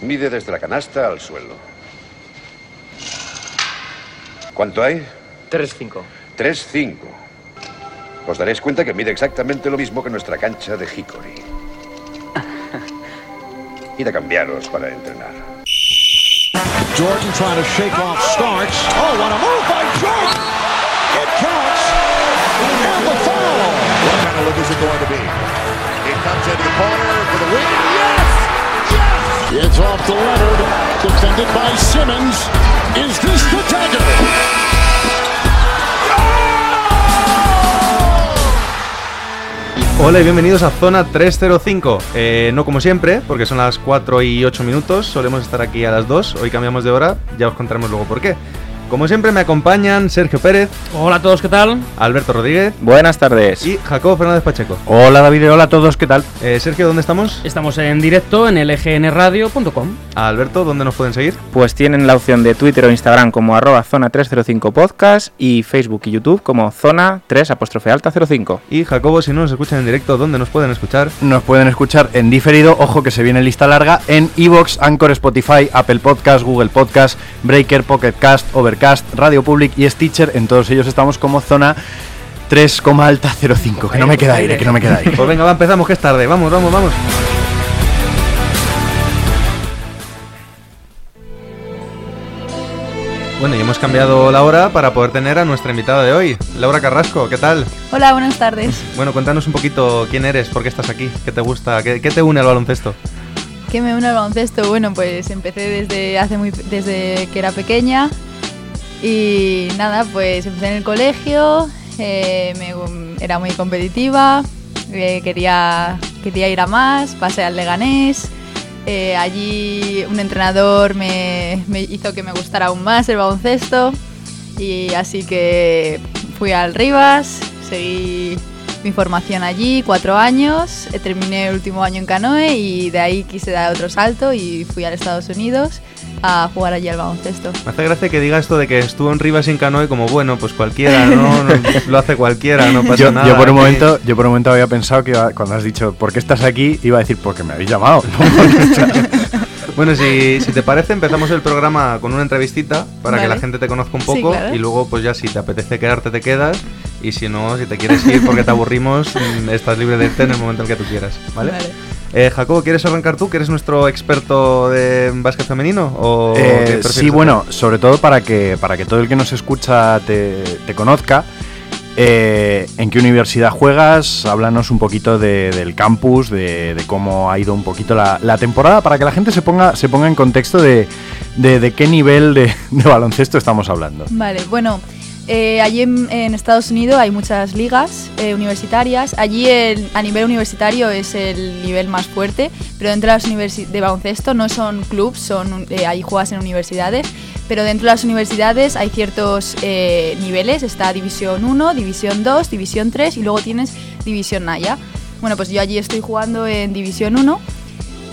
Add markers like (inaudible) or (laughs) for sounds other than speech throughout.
Mide desde la canasta al suelo. ¿Cuánto hay? 3-5. 3-5. Os daréis cuenta que mide exactamente lo mismo que nuestra cancha de Hickory. (laughs) Id a cambiaros para entrenar. Jordan trying to shake off Starks. Oh, what a move by Jordan! It counts. And the foul. What kind of look is it going to be? It comes into the corner for the win. It's off to Leonard. Defended by Simmons. Is this the dagger? Hola y bienvenidos a Zona 305. Eh, no como siempre, porque son las 4 y 8 minutos, solemos estar aquí a las 2, hoy cambiamos de hora, ya os contaremos luego por qué. Como siempre me acompañan Sergio Pérez. Hola a todos, ¿qué tal? Alberto Rodríguez. Buenas tardes. Y Jacobo Fernández Pacheco. Hola David, hola a todos, ¿qué tal? Eh, Sergio, ¿dónde estamos? Estamos en directo en lgnradio.com. Alberto, ¿dónde nos pueden seguir? Pues tienen la opción de Twitter o Instagram como arroba zona 305 podcast y Facebook y YouTube como zona 3 apóstrofe alta 05. Y Jacobo, si no nos escuchan en directo, ¿dónde nos pueden escuchar? Nos pueden escuchar en diferido, ojo que se viene lista larga, en Evox, Anchor, Spotify, Apple Podcast, Google Podcast, Breaker, Pocket Cast, Overcast, Radio Public y Stitcher. En todos ellos estamos como zona 3, alta 05. Que no me queda aire, que no me queda aire. Pues venga, va, empezamos, que es tarde. Vamos, vamos, vamos. Bueno, y hemos cambiado la hora para poder tener a nuestra invitada de hoy, Laura Carrasco. ¿Qué tal? Hola, buenas tardes. Bueno, cuéntanos un poquito quién eres, por qué estás aquí, qué te gusta, qué, qué te une al baloncesto. ¿Qué me une al baloncesto? Bueno, pues empecé desde hace muy desde que era pequeña y nada, pues empecé en el colegio, eh, me- era muy competitiva, eh, quería, quería ir a más, pasé al Leganés. eh, allí un entrenador me, me hizo que me gustara aún más el baloncesto y así que fui al Rivas, seguí mi formación allí, cuatro años, terminé el último año en canoe y de ahí quise dar otro salto y fui a Estados Unidos a jugar allí al baloncesto. Me hace gracia que diga esto de que estuvo en Rivas sin canoe como bueno, pues cualquiera, ¿no? (laughs) No, Lo hace cualquiera, no pasa Yo, nada. yo por un aquí. momento, yo por un momento había pensado que iba- cuando has dicho ¿por qué estás aquí? iba a decir porque me habéis llamado. (laughs) Bueno, si, si te parece, empezamos el programa con una entrevistita para que la gente te conozca un Sí, poco claro. y luego, pues ya si te apetece quedarte, te quedas. Y si no, si te quieres ir porque te aburrimos, mm, estás libre de irte en el momento en que tú quieras, ¿vale? Vale. Eh, Jacobo, ¿quieres arrancar tú? ¿Que eres nuestro experto de básquet femenino? ¿O Eh, sí, bueno, sobre todo para que, para que todo el que nos escucha te, te conozca. Eh, ¿En qué universidad juegas? Háblanos un poquito de- del campus, de, cómo ha ido un poquito la, la temporada, para que la gente se ponga, se ponga en contexto de, de- qué nivel de baloncesto estamos hablando. Vale, bueno, eh, allí en, en Estados Unidos hay muchas ligas eh, universitarias. Allí el- a nivel universitario es el nivel más fuerte, pero dentro de las universi- de baloncesto no son clubs, son eh, ahí juegas en universidades. Pero dentro de las universidades hay ciertos eh, niveles, está División 1, División 2, División 3 y luego tienes División Naya. Bueno, pues yo allí estoy jugando en División 1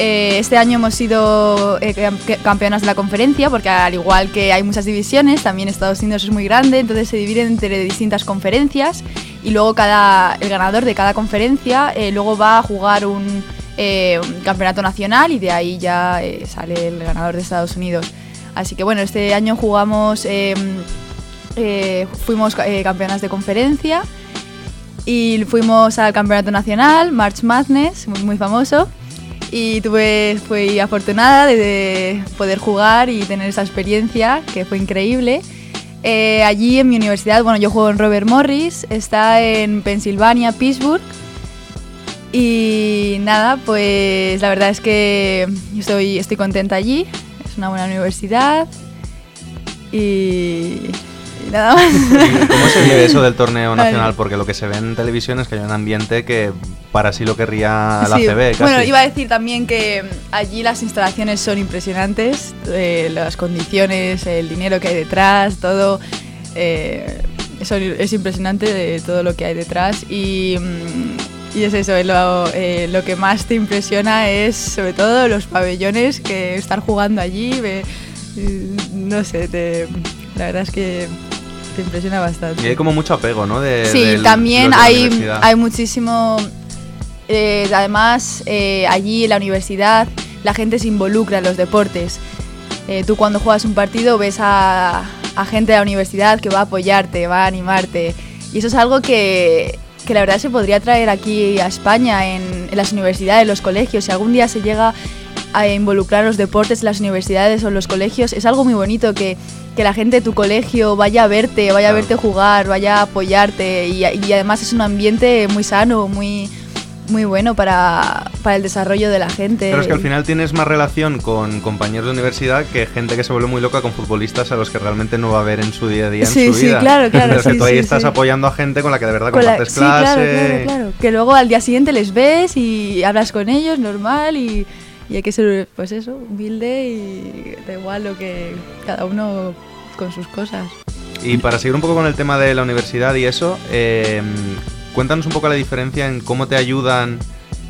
eh, este año hemos sido eh, cam- campeonas de la conferencia porque al igual que hay muchas divisiones, también Estados Unidos es muy grande, entonces se dividen entre distintas conferencias y luego cada, el ganador de cada conferencia eh, luego va a jugar un, campeonato nacional y de ahí ya sale el ganador de Estados Unidos. Así que bueno, este año jugamos, eh, fuimos campeonas de conferencia y fuimos al campeonato nacional, March Madness, muy famoso. Y tuve, fui afortunada de, de poder jugar y tener esa experiencia, que fue increíble. Eh, allí en mi universidad, bueno, yo juego en Robert Morris, está en Pensilvania, Pittsburgh. Y nada, pues la verdad es que estoy, estoy contenta allí, es una buena universidad. Y nada más. ¿Y ¿Cómo se (laughs) vive eso del torneo Vale. nacional? Porque lo que se ve en televisión es que hay un ambiente que para sí lo querría la Sí, CB, casi. Bueno, iba a decir también que mm, allí las instalaciones son impresionantes, eh, las condiciones, el dinero que hay detrás, todo. eh, eso es impresionante de todo lo que hay detrás y, mm, y es eso, lo, eh, lo que más te impresiona es sobre todo los pabellones que estar jugando allí, ve- eh, no sé, te- la verdad es que te impresiona bastante. Y hay como mucho apego, ¿no? De, Sí, del- también hay, hay muchísimo... eh, además, eh, allí en la universidad la gente se involucra en los deportes. Eh, tú cuando juegas un partido ves a, a gente de la universidad que va a apoyarte, va a animarte. Y eso es algo que, que la verdad se podría traer aquí a España, en, en las universidades, en los colegios. Si algún día se llega a involucrar los deportes las universidades o los colegios, es algo muy bonito que, que la gente de tu colegio vaya a verte, vaya a verte jugar, vaya a apoyarte y, y además es un ambiente muy sano, muy, muy bueno para, para el desarrollo de la gente. Pero es que al final tienes más relación con compañeros de universidad que gente que se vuelve muy loca con futbolistas a los que realmente no va a ver en su día a día Sí, en su sí, vida. claro, claro, Pero que sí, tú ahí estás apoyando a gente con la que de verdad Con la- compartes sí, claro, clase. claro, claro. Que luego al día siguiente les ves y hablas con ellos normal y, y hay que ser, pues eso, humilde y da igual lo que cada uno con sus cosas. Y para seguir un poco con el tema de la universidad y eso, eh, cuéntanos un poco la diferencia en cómo te ayudan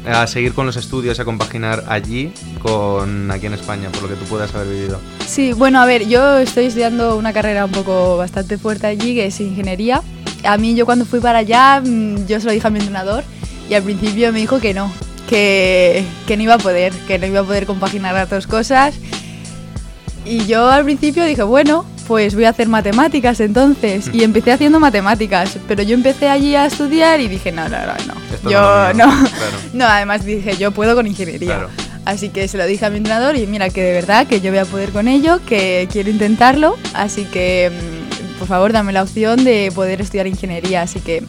a seguir con los estudios, a compaginar allí con aquí en España, por lo que tú puedas haber vivido. Sí, bueno, a ver, yo estoy estudiando una carrera un poco bastante fuerte allí, que es ingeniería. A mí yo cuando fui para allá, mm, yo se lo dije a mi entrenador y al principio me dijo que no, que, que no iba a poder, que no iba a poder compaginar las dos cosas. Y yo al principio dije, bueno, pues voy a hacer matemáticas entonces. Y empecé haciendo matemáticas, pero yo empecé allí a estudiar y dije, no, no, no, no. Yo no (laughs) no. claro. No, además dije, yo puedo con ingeniería. Claro. Así que se lo dije a mi entrenador y mira que de verdad que yo voy a poder con ello, que quiero intentarlo, así que mm, por favor dame la opción de poder estudiar ingeniería, así que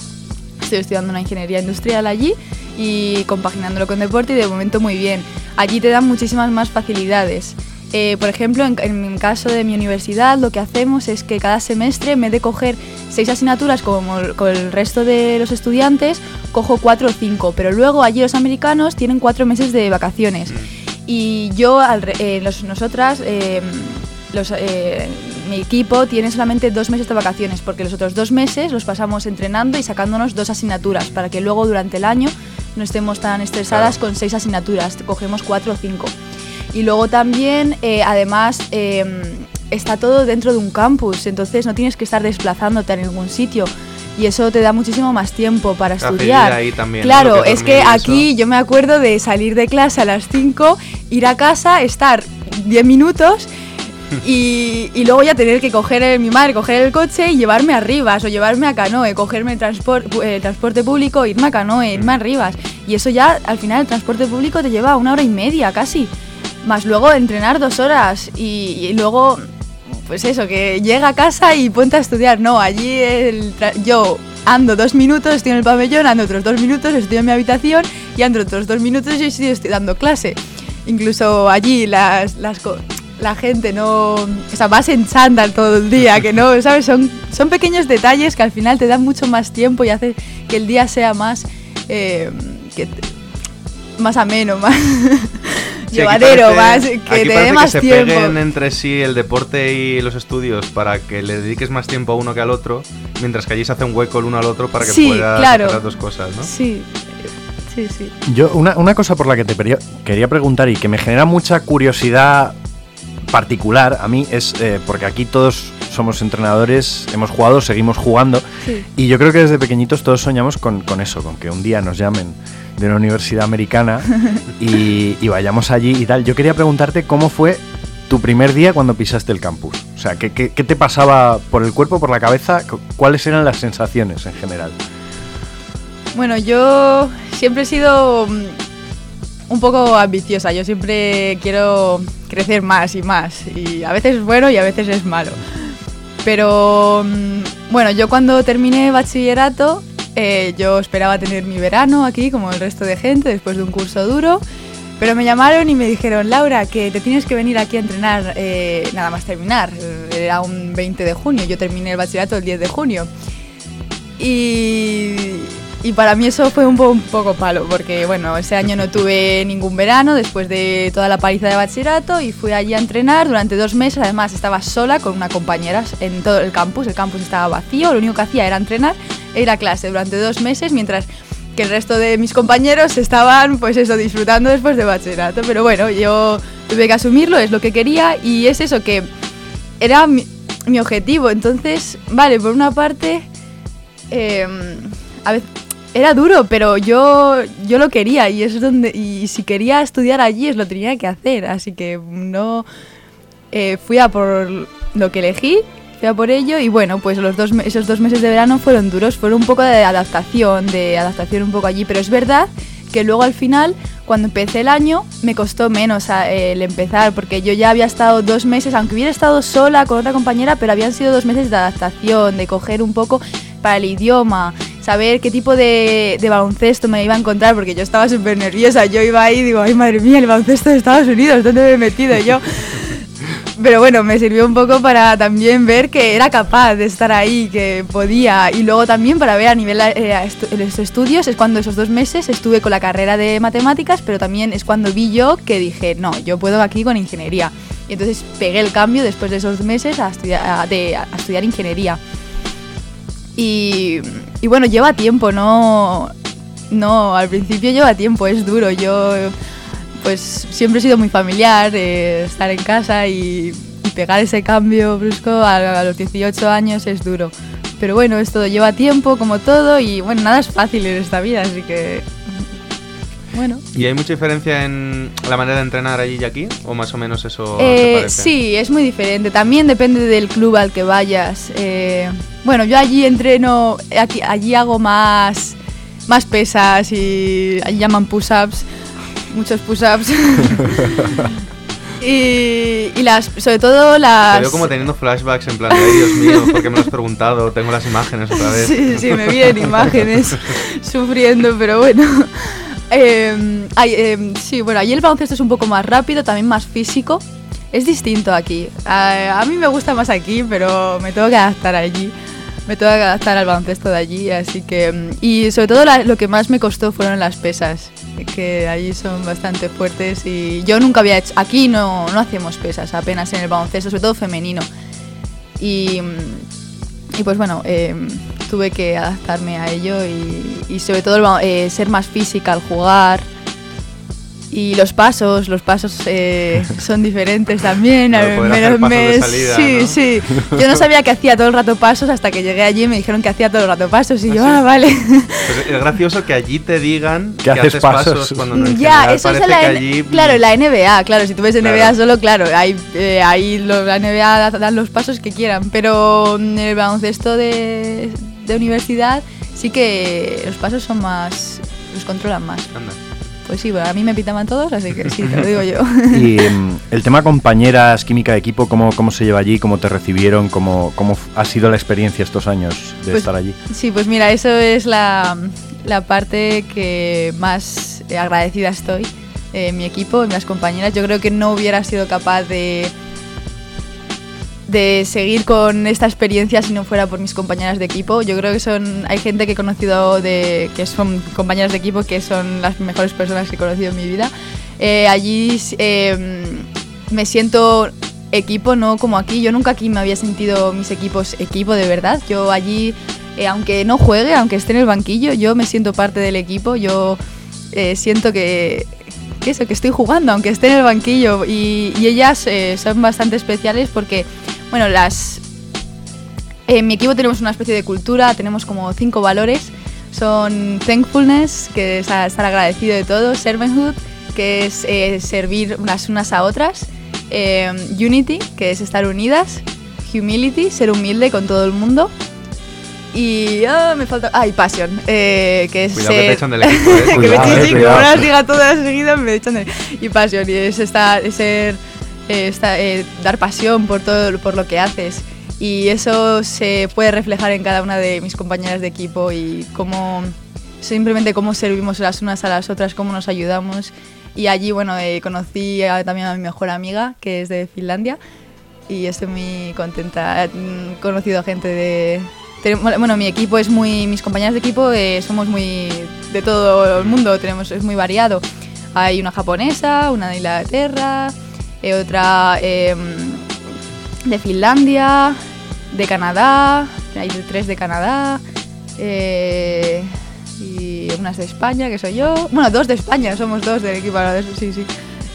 estoy estudiando una ingeniería industrial allí y compaginándolo con deporte y de momento muy bien. Allí te dan muchísimas más facilidades. Eh, por ejemplo, en, en mi caso de mi universidad, lo que hacemos es que cada semestre, en vez de coger seis asignaturas como el- con el resto de los estudiantes, cojo cuatro o cinco. Pero luego allí los americanos tienen cuatro meses de vacaciones. Y yo, al eh, los- nosotras, eh, los, eh, mi equipo tiene solamente dos meses de vacaciones, porque los otros dos meses los pasamos entrenando y sacándonos dos asignaturas, para que luego durante el año no estemos tan estresadas con seis asignaturas, cogemos cuatro o cinco. Y luego también, eh, además, eh, está todo dentro de un campus, entonces no tienes que estar desplazándote a ningún sitio. Y eso te da muchísimo más tiempo para estudiar. claro, que es que aquí yo me acuerdo de salir de clase a las 5, ir a casa, estar 10 minutos y, y luego ya tener que coger el- mi madre, coger el coche y llevarme a Rivas o llevarme a Canoe, cogerme el, transporte público, irme a Canoe, irme a Rivas. Y eso ya al final el transporte público te lleva una hora y media casi. Más luego entrenar dos horas y, y luego, pues eso, que llega a casa y ponte a estudiar. No, allí el yo ando dos minutos, estoy en el pabellón, ando otros dos minutos, estoy en mi habitación y ando otros dos minutos y estoy, estoy dando clase. Incluso allí las, las la gente no... O sea, vas en chándal todo el día, que no, (laughs) ¿sabes? Son, son pequeños detalles que al final te dan mucho más tiempo y hace que el día sea más... eh, que te- más ameno, (laughs) más Sí, llevadero, parece- más que te parece dé más se tiempo. peguen entre sí el deporte y los estudios para que le dediques más tiempo a uno que al otro, mientras que allí se hace un hueco el uno al otro para que Sí, puedas claro. hacer las dos cosas, ¿no? Sí, sí, sí. Yo, una, una cosa por la que te quería preguntar y que me genera mucha curiosidad particular a mí es eh, porque aquí todos somos entrenadores, hemos jugado, seguimos jugando Sí. y yo creo que desde pequeñitos todos soñamos con, con eso, con que un día nos llamen de una universidad americana (laughs) y, y vayamos allí y tal. Yo quería preguntarte cómo fue tu primer día cuando pisaste el campus. O sea, ¿qué, qué, qué te pasaba por el cuerpo, por la cabeza? Cu- ¿Cuáles eran las sensaciones en general? Bueno, yo siempre he sido mm, un poco ambiciosa. Yo siempre quiero crecer más y más. Y a veces es bueno y a veces es malo. Pero mm, bueno, yo cuando terminé bachillerato, eh, yo esperaba tener mi verano aquí, como el resto de gente, después de un curso duro. Pero me llamaron y me dijeron, Laura, que te tienes que venir aquí a entrenar eh, nada más terminar. Era un 20 de junio, yo terminé el bachillerato el 10 de junio. Y, y para mí eso fue un, po- un poco palo, porque bueno, ese año no tuve ningún verano después de toda la paliza de bachillerato y fui allí a entrenar durante dos meses. Además, estaba sola con una compañera en todo el campus. El campus estaba vacío, lo único que hacía era entrenar e ir a clase durante dos meses mientras que el resto de mis compañeros estaban, pues eso, disfrutando después de bachillerato. Pero bueno, yo tuve que asumirlo, es lo que quería y es eso que era mi, objetivo. Entonces, vale, por una parte, eh, a veces era duro, pero yo, yo lo quería y es donde y si quería estudiar allí es lo tenía que hacer, así que no eh, fui a por lo que elegí, fui a por ello y bueno, pues los dos, esos dos meses de verano fueron duros, fueron un poco de adaptación, de adaptación un poco allí, pero es verdad que luego al final, cuando empecé el año, me costó menos a- eh, el empezar, porque yo ya había estado dos meses, aunque hubiera estado sola con otra compañera, pero habían sido dos meses de adaptación, de coger un poco para el idioma, saber qué tipo de, de baloncesto me iba a encontrar, porque yo estaba súper nerviosa, yo iba ahí y digo, ay madre mía, el baloncesto de Estados Unidos, ¿dónde me he metido yo? (laughs) Pero bueno, me sirvió un poco para también ver que era capaz de estar ahí, que podía. Y luego también para ver a nivel eh, estu- los estudios, es cuando esos dos meses estuve con la carrera de matemáticas, pero también es cuando vi yo que dije, no, yo puedo aquí con ingeniería. Y entonces pegué el cambio después de esos meses a estudiar, a, de- a estudiar ingeniería. Y, bueno, lleva tiempo, no, no, al principio lleva tiempo, es duro. Yo pues siempre he sido muy familiar, eh, estar en casa y, y pegar ese cambio brusco a, a los 18 años es duro. Pero bueno, esto lleva tiempo como todo y bueno, nada es fácil en esta vida, así que bueno. ¿Y hay mucha diferencia en la manera de entrenar allí y aquí? ¿O más o menos eso se Eh, parece? sí, es muy diferente. También depende del club al que vayas. Eh, bueno, yo allí entreno, aquí, allí hago más, más pesas y allí llaman push-ups, muchos push-ups. (laughs) y, y las, sobre todo las... Te veo como teniendo flashbacks en plan de, "Ay, Dios mío, ¿por qué me lo has preguntado? Tengo las imágenes otra vez. Sí, sí, me vienen (laughs) imágenes sufriendo, pero bueno. Ay, eh, sí, bueno, allí el baloncesto es un poco más rápido, también más físico. Es distinto aquí. A, mí me gusta más aquí, pero me tengo que adaptar allí. Me tengo que adaptar al baloncesto de allí, así que... mm, Y sobre todo lo que más me costó fueron las pesas, que allí son bastante fuertes y yo nunca había hecho... Aquí no, no hacemos pesas apenas en el baloncesto, sobre todo femenino. Y, y pues bueno, eh, tuve que adaptarme a ello y, y sobre todo eh, ser más física al jugar. Y los pasos, los pasos eh, (laughs) son diferentes también. Lo de eh, me- pasos salida, sí, ¿no? sí. Yo no sabía que hacía todo el rato pasos hasta que llegué allí y me dijeron que hacía todo el rato pasos. Y yo, ¿Ah, ah, sí? vale. Pues es gracioso que allí te digan Que haces pasos. cuando no ya, eso es la, que allí... Claro, en la NBA, claro, si tú ves NBA Claro. solo, claro, ahí, eh, ahí lo- la NBA da- dan los pasos que quieran, pero en el baloncesto de, de universidad sí que los pasos son más, los controlan más. Anda. Pues sí, bueno, a mí me pitaban todos, así que sí, te lo digo yo. (laughs) Y em, (laughs) el tema compañeras, química de equipo, ¿cómo, cómo se lleva allí? ¿Cómo te recibieron? ¿Cómo, cómo ha sido la experiencia estos años de Pues- estar allí? Sí, pues mira, eso es la, la parte que más agradecida estoy. Eh, mi equipo, mis compañeras, yo creo que no hubiera sido capaz de, de seguir con esta experiencia si no fuera por mis compañeras de equipo. Yo creo que son hay gente que he conocido de que son compañeras de equipo que son las mejores personas que he conocido en mi vida. Eh, allí eh, me siento equipo, no como aquí. Yo nunca aquí me había sentido mis equipos equipo de verdad. Yo allí, eh, aunque no juegue, aunque esté en el banquillo, yo me siento parte del equipo. Yo eh, siento que, que eso, que estoy jugando, aunque esté en el banquillo. Y, y ellas eh, son bastante especiales porque, bueno, las... En mi equipo tenemos una especie de cultura, tenemos como cinco valores. Son thankfulness, que es estar agradecido de todo, servanthood, que es eh, servir unas unas a otras, eh, unity, que es estar unidas, humility, ser humilde con todo el mundo, y ah, me falta, ah, y passion, eh, que es Cuidado que ser- te echan del equipo, ¿eh? (laughs) que me Cuidado, sí, como no las diga todas seguidas me echan de y pasión y es estar es ser eh, esta- eh, dar pasión por todo por lo que haces y eso se puede reflejar en cada una de mis compañeras de equipo y cómo simplemente cómo servimos las unas a las otras cómo nos ayudamos y allí bueno eh, conocí a- también a mi mejor amiga que es de Finlandia y estoy muy contenta. He mm, conocido gente de... Bueno, mi equipo es muy... Mis compañeras de equipo eh, somos muy... de todo el mundo, tenemos, es muy variado. Hay una japonesa, una de Inglaterra, otra em, de Finlandia, de Canadá, hay tres de Canadá, eh, y unas de España, que soy yo. Bueno, dos de España, somos dos del equipo, ahora de eso, sí, sí.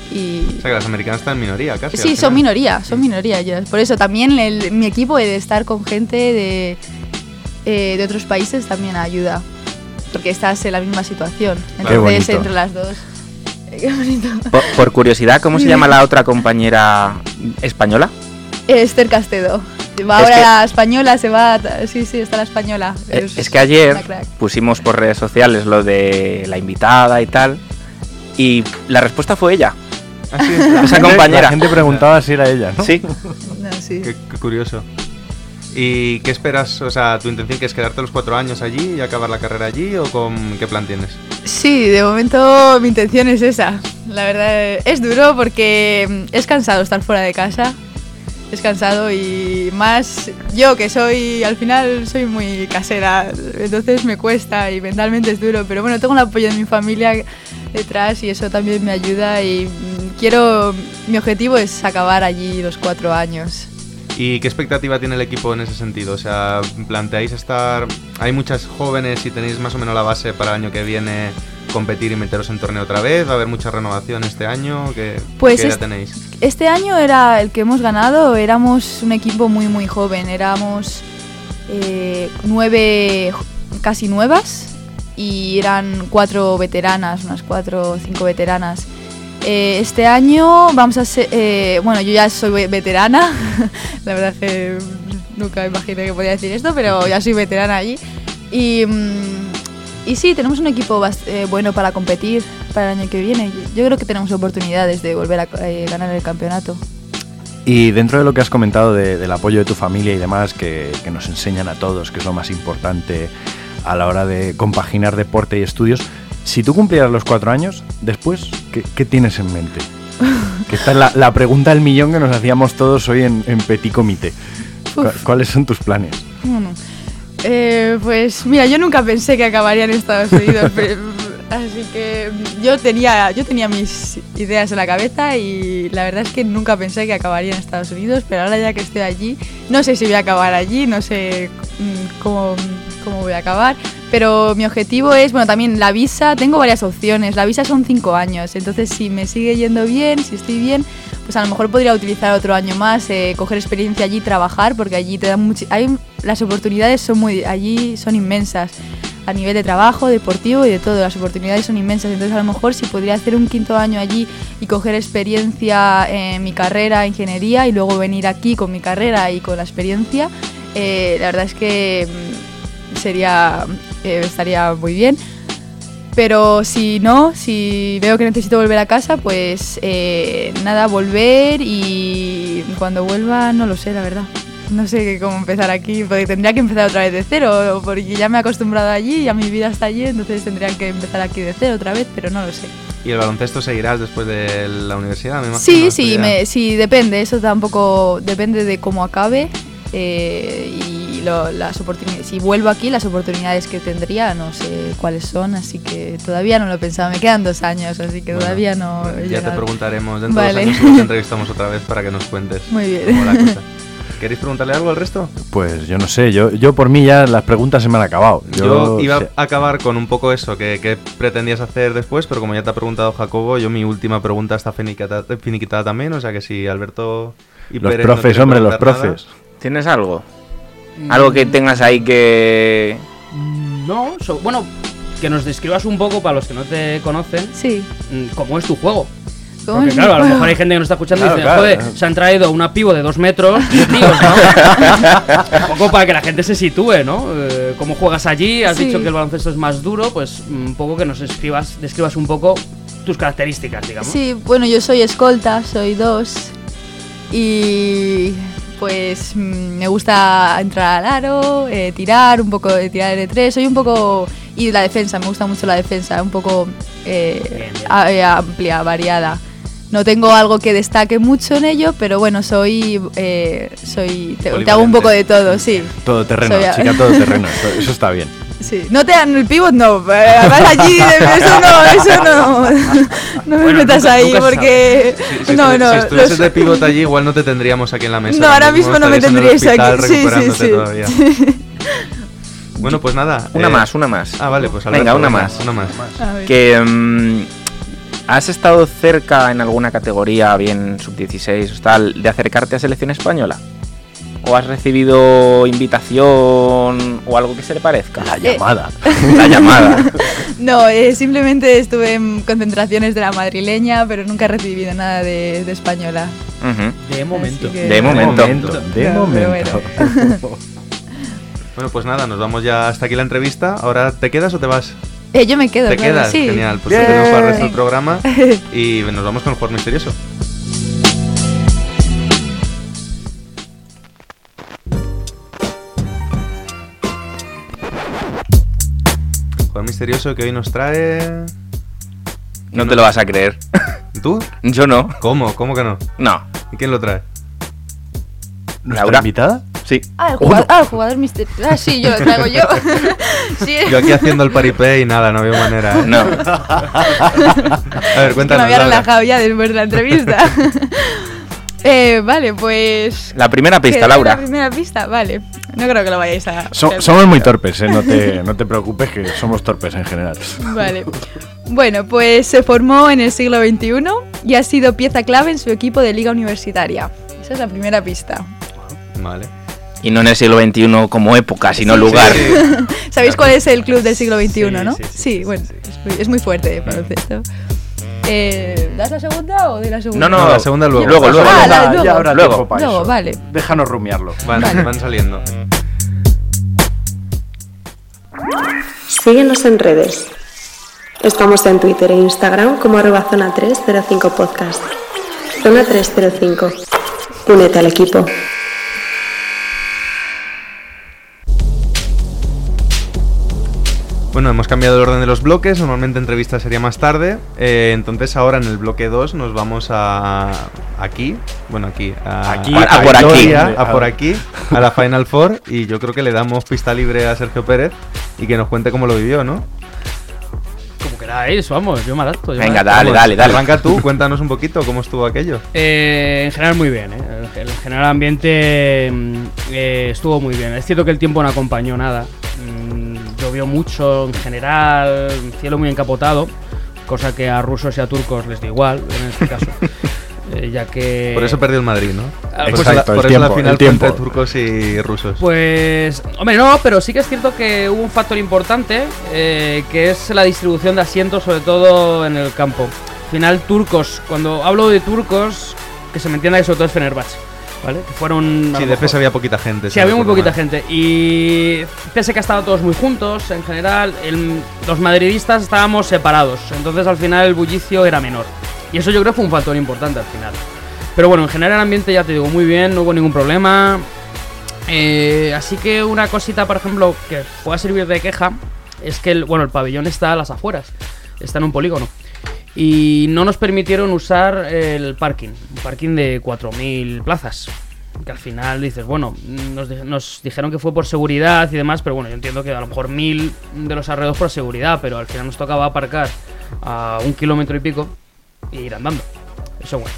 Y, O sea que las americanas están en minoría casi. Sí, son minoría, son minoría ellas. Por eso también el- mi equipo de estar con gente de, eh, de otros países también ayuda. porque estás en la misma situación. Entonces, entre las dos. (laughs) Qué bonito. Por, por curiosidad, ¿cómo se llama la otra compañera española? Esther Castedo. Va Es ahora que- la española, se va. a- Sí, sí, está la española. Eh, Es que ayer pusimos por redes sociales lo de la invitada y tal, y la respuesta fue ella. Ah, sí, Esa compañera. La gente preguntaba si era ella, ¿no? Sí. No, sí. Qué, qué curioso. ¿Y qué esperas? O sea, ¿tu intención que es quedarte los cuatro años allí y acabar la carrera allí o con qué plan tienes? Sí, de momento mi intención es esa. La verdad es duro porque es cansado estar fuera de casa. Es cansado y más yo que soy, al final soy muy casera, entonces me cuesta y mentalmente es duro, pero bueno, tengo el apoyo de mi familia detrás y eso también me ayuda y quiero, mi objetivo es acabar allí los cuatro años. ¿Y qué expectativa tiene el equipo en ese sentido? O sea, ¿planteáis estar... Hay muchas jóvenes y tenéis más o menos la base para el año que viene competir y meteros en torneo otra vez? ¿Va a haber mucha renovación este año? ¿Qué, Pues qué idea es- tenéis? Este año era el que hemos ganado, éramos un equipo muy muy joven, éramos eh, nueve casi nuevas y eran cuatro veteranas, unas cuatro o cinco veteranas. Eh, este año vamos a ser, eh, bueno yo ya soy ve- veterana, (laughs) la verdad que nunca imaginé que podía decir esto, pero ya soy veterana allí. Y, mm, sí, tenemos un equipo eh, bueno para competir para el año que viene. Yo creo que tenemos oportunidades de volver a ganar el campeonato. Y dentro de lo que has comentado de- del apoyo de tu familia y demás, que, que nos enseñan a todos, que es lo más importante a la hora de compaginar deporte y estudios, si tú cumplieras los cuatro años, después, ¿qué, qué tienes en mente? Que esta es la, la pregunta del millón que nos hacíamos todos hoy en, en Petit Comité. Uf. ¿Cuáles son tus planes? Bueno, eh, pues mira, yo nunca pensé que acabaría en Estados Unidos, pero- (laughs) así que yo tenía, yo tenía mis ideas en la cabeza y la verdad es que nunca pensé que acabaría en Estados Unidos, pero ahora ya que estoy allí, no sé si voy a acabar allí, no sé mm, cómo, cómo voy a acabar, pero mi objetivo es, bueno, también la visa, tengo varias opciones, la visa son cinco años, entonces si me sigue yendo bien, si estoy bien, pues a lo mejor podría utilizar otro año más, eh, coger experiencia allí, trabajar, porque allí te dan mucho, hay, las oportunidades son muy, allí son inmensas a nivel de trabajo, deportivo y de todo, las oportunidades son inmensas, entonces a lo mejor si podría hacer un quinto año allí y coger experiencia en mi carrera, ingeniería, y luego venir aquí con mi carrera y con la experiencia, eh, la verdad es que mm, sería, eh, estaría muy bien. Pero si no, si veo que necesito volver a casa, pues eh, nada, volver y cuando vuelva no lo sé, la verdad. No sé cómo empezar aquí, porque tendría que empezar otra vez de cero, porque ya me he acostumbrado allí, ya mi vida está allí, entonces tendría que empezar aquí de cero otra vez, pero no lo sé. ¿Y el baloncesto seguirás después de la universidad? Me imagino, Sí, sí, me, sí, depende, eso tampoco depende de cómo acabe eh, y lo- las oportunidades. Si vuelvo aquí, las oportunidades que tendría, no sé cuáles son, así que todavía no lo he pensado. Me quedan dos años, así que Bueno, todavía no. Ya te preguntaremos dentro Vale. de dos años nos entrevistamos otra vez para que nos cuentes (laughs) Muy bien. cómo la cosa. ¿Queréis preguntarle algo al resto? Pues yo no sé, yo, yo por mí ya las preguntas se me han acabado. Yo, iba sé- a acabar con un poco eso, que, que pretendías hacer después, pero como ya te ha preguntado Jacobo, yo mi última pregunta está finiquitada, finiquitada también, o sea que si Alberto y Los Pérez profes, hombre, los nada, profes. ¿Tienes algo? Algo que tengas ahí que... Mm, No, so- bueno, que nos describas un poco para los que no te conocen Sí. mm, cómo es tu juego. ¿Cómo Porque es claro, a lo mejor hay gente que nos está escuchando Claro, y dice, claro. joder, se han traído una pivo de dos metros, (laughs) tíos, ¿no? un poco para que la gente se sitúe, ¿no? Eh, ¿Cómo juegas allí? Has Sí. dicho que el baloncesto es más duro, pues un poco que nos escribas, describas un poco tus características, digamos. Sí, bueno, yo soy escolta, soy dos. Y pues mm, me gusta entrar al aro, eh, tirar, un poco de tirar de tres. Soy un poco. Y la defensa, me gusta mucho la defensa, un poco eh, Bien, bien. a- eh, amplia, variada. No tengo algo que destaque mucho en ello, pero bueno, soy. eh, soy te, te hago un poco de todo, sí. Todo terreno, Soy chica, todo terreno. (laughs) Eso, está bien. sí. No te dan el pivot, no. eh, Además allí, (laughs) eso no, eso no. (laughs) No me Bueno, metas nunca- ahí nunca porque. Si, si no, no. si estuvieses los- de pivot allí, igual no te tendríamos aquí en la mesa. No, ahora mismo no me tendríais aquí. Sí, sí, sí. todavía. Bueno, pues nada. Una eh, más, una más. Ah, vale, pues Venga, una más. Una más. A ver. Que mm, has estado cerca en alguna categoría, bien sub-16 o tal, de acercarte a selección española. ¿O has recibido invitación o algo que se le parezca? La llamada. La llamada. (laughs) No, eh, simplemente estuve en concentraciones de la madrileña, pero nunca he recibido nada de, de española. De momento. Así que- De momento. de pero momento. (laughs) Bueno, pues nada, nos vamos ya hasta aquí la entrevista. Ahora, ¿te quedas o te vas? Eh, yo me quedo, ¿Te claro, quedas? sí. Genial, pues te Bien. tenemos para el resto del programa (laughs) y nos vamos con el jugador misterioso. Jugador misterioso que hoy nos trae... No te lo vas a creer. (laughs) ¿Tú? Yo no. ¿Cómo? ¿Cómo que no? No. ¿Y quién lo trae? ¿Nuestra Laura. invitada? Sí. Ah, el jugador, ah, el jugador misterioso. Ah, sí, yo lo traigo yo. (laughs) sí. Yo aquí haciendo el paripé y nada, no veo manera. ¿eh? No. A ver, que cuéntanos. me había relajado ya después de la entrevista. (laughs) eh, vale, pues. La primera ¿que pista, Laura. La primera pista, vale. No creo que lo vayáis a. So- somos muy torpes, ¿eh? no, te, no te preocupes que somos torpes en general. Vale. Bueno, pues se formó en el siglo XXI y ha sido pieza clave en su equipo de liga universitaria. Esa es la primera pista. Vale. Y no en el siglo XXI como época, sino Sí, lugar. Sí, (laughs) ¿Sabéis cuál es el club del siglo XXI, Sí, no? sí, sí, sí, bueno, sí. Es, muy, es muy fuerte de baloncesto. Eh, ¿Das la segunda o de la segunda? No, no, No, la segunda luego. Luego, luego. Ah, la- luego. ya habrá Luego. tiempo para Luego, eso. vale. Déjanos rumiarlo. Van, Vale. van saliendo. Síguenos en redes. Estamos en Twitter e Instagram como arroba zona 305 podcast. Zona 305. Únete al equipo. Bueno, hemos cambiado el orden de los bloques. Normalmente entrevista sería más tarde. Eh, entonces ahora en el bloque 2 nos vamos a aquí. Bueno, aquí. A, Aquí, a por aquí. A por aquí. A la Final Four. Y yo creo que le damos pista libre a Sergio Pérez y que nos cuente cómo lo vivió, ¿no? Como queráis, vamos, yo me adapto. yo me Venga, adapto. dale, Vamos, dale, dale. Arranca tú, cuéntanos un poquito cómo estuvo aquello. Eh, en general muy bien, ¿eh? El, el general ambiente mm, eh, estuvo muy bien. Es cierto que el tiempo no acompañó nada. Llovió mucho en general, cielo muy encapotado, cosa que a rusos y a turcos les da igual en este (laughs) caso. eh, ya que... Por eso perdió el Madrid, ¿no? Ah, Por pues eso la- exacto, el por eso la tiempo, final el fue tiempo. entre turcos y rusos. Pues, hombre, no, pero sí que es cierto que hubo un factor importante, eh, que es la distribución de asientos, sobre todo en el campo. Al final, turcos, cuando hablo de turcos, que se me entienda que sobre todo es Fenerbahce, ¿vale? Que fueron... sí, de FES había poquita gente. Sí, había muy poquita mal. gente. Y pese que estaban todos muy juntos, en general, el- los madridistas estábamos separados. Entonces al final el bullicio era menor. Y eso yo creo fue un factor importante al final. Pero bueno, en general el ambiente ya te digo muy bien, no hubo ningún problema. Eh, así que una cosita, por ejemplo, que pueda servir de queja, es que el, bueno, el pabellón está a las afueras, está en un polígono. Y no nos permitieron usar el parking, un parking de 4.000 plazas. Que al final dices, bueno, nos, di- nos dijeron que fue por seguridad y demás, pero bueno, yo entiendo que a lo mejor 1.000 de los alrededores por seguridad, pero al final nos tocaba aparcar a un kilómetro y pico e ir andando. Eso bueno.